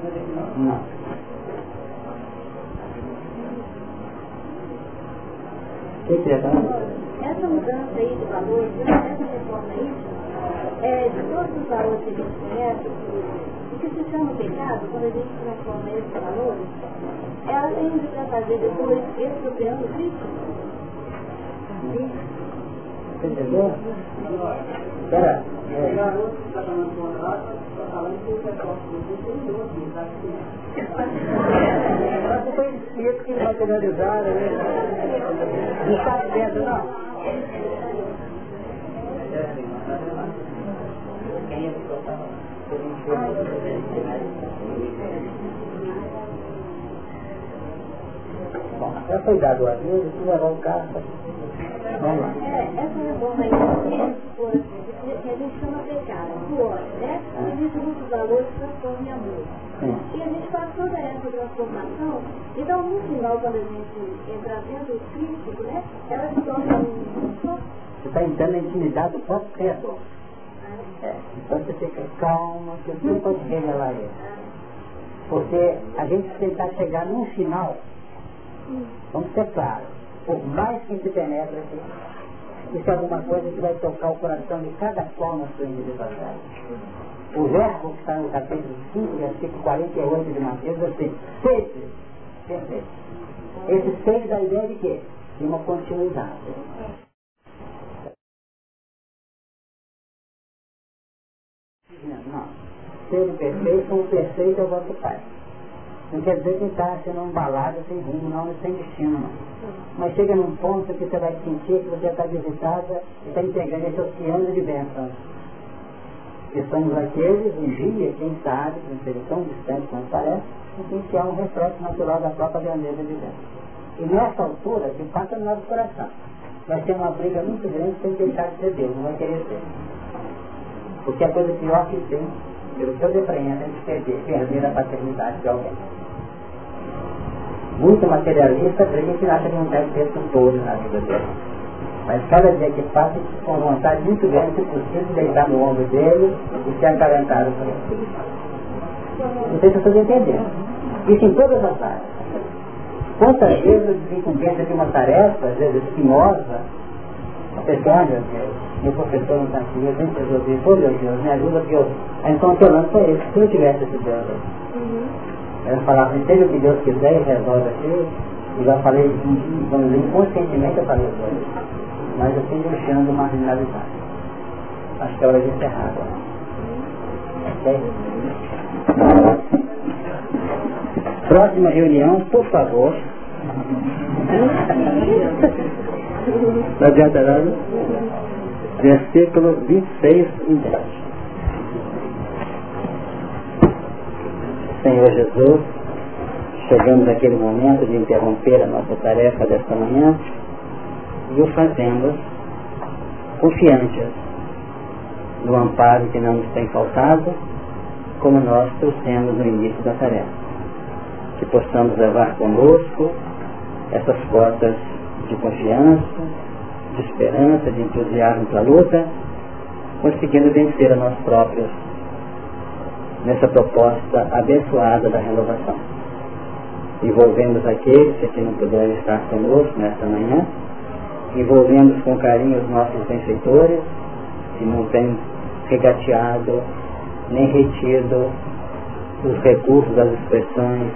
Não. Que que é, tá? Essa mudança aí de valor, essa reforma aí, é, de todos os valores que a gente conhece, o que se chama pecado, quando a gente transforma esses valores, ela tem para fazer depois oceano crítico. Você entendeu? Espera. Mas foi espírito que materializaram, né? Não está certo, não. Bom, já foi dado o aviso, se levar o carro. Vamos lá. É, essa que a gente chama pecado, suor, né? Existem muitos valores que transformam em amor. E a gente faz toda essa transformação, então no final, quando a gente entra dentro do Cristo, né? Ela se torna um... Você está entrando na intimidade do próprio Criador. É. Então você fica calma, que eu pode revelar ele. Porque a gente tentar chegar num final, vamos ser claros, por mais que se penetre aqui, isso é alguma coisa que vai tocar o coração de cada na sua individualidade. O verbo que está no capítulo 5, versículo 48 de Mateus, é assim, sempre, sempre. Esse seis dá a ideia de quê? De uma continuidade. Não. Ser o perfeito, o perfeito é o vosso Pai. Não quer dizer que está sendo um balada sem rumo, não, sem destino, não. Mas chega num ponto que você vai sentir que você está visitada e está entregando esse oceano de bênçãos. Que somos aqueles, um dia, quem sabe, não seja tão distante quanto parece, em que há um reflexo natural da própria grandeza de Deus. E nessa altura, que passa no nosso coração, vai ter uma briga muito grande sem deixar de ser Deus, não vai querer ser. Porque a coisa pior que tem, pelo que eu é de perder, perder a paternidade de alguém. Muito materialista briga que acha que não deve ter com todo na vida dele. Mas cada dia que passa, com vontade muito grande, se possível, deitar no ombro dele e se acalentar por ele. Não sei se vocês entenderam. Isso em todas as áreas. Quantas vezes eu desincumbência de uma tarefa, às vezes espinosa, a pessoa, olha, meu professor não está aqui, eu tenho que resolver, pô meu Deus, me ajuda, porque eu. Eu olhando para ele, se eu tivesse esse Deus. Uhum. Eu falava, seja o que Deus quiser e resolve aqui, e já falei, vamos dizer, inconscientemente eu falei ele. Mas eu estou deixando marginalidade. Acho que é hora de encerrar agora. Ok? Próxima reunião, por favor. Não adianta nada. Versículo 26 em diante. Senhor Jesus, chegamos naquele momento de interromper a nossa tarefa desta manhã e o fazemos confiantes no amparo que não nos tem faltado, como nós trouxemos no início da tarefa. Que possamos levar conosco essas cotas de confiança, de esperança, de entusiasmo para a luta, conseguindo vencer a nós próprios nessa proposta abençoada da renovação. Envolvemos aqueles que não puderam estar conosco nesta manhã, envolvemos com carinho os nossos benfeitores, que não têm regateado nem retido os recursos das expressões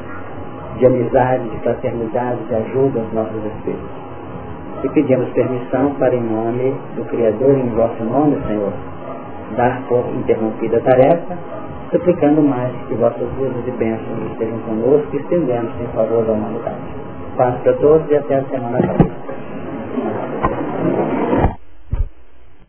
de amizade, de fraternidade, de ajuda aos nossos espíritos. E pedimos permissão para, em nome do Criador, em vosso nome, Senhor, dar por interrompida a tarefa, suplicando mais que vossas luzes e bênçãos estejam conosco e estendemos em favor da humanidade. Paz para todos e até a semana vem.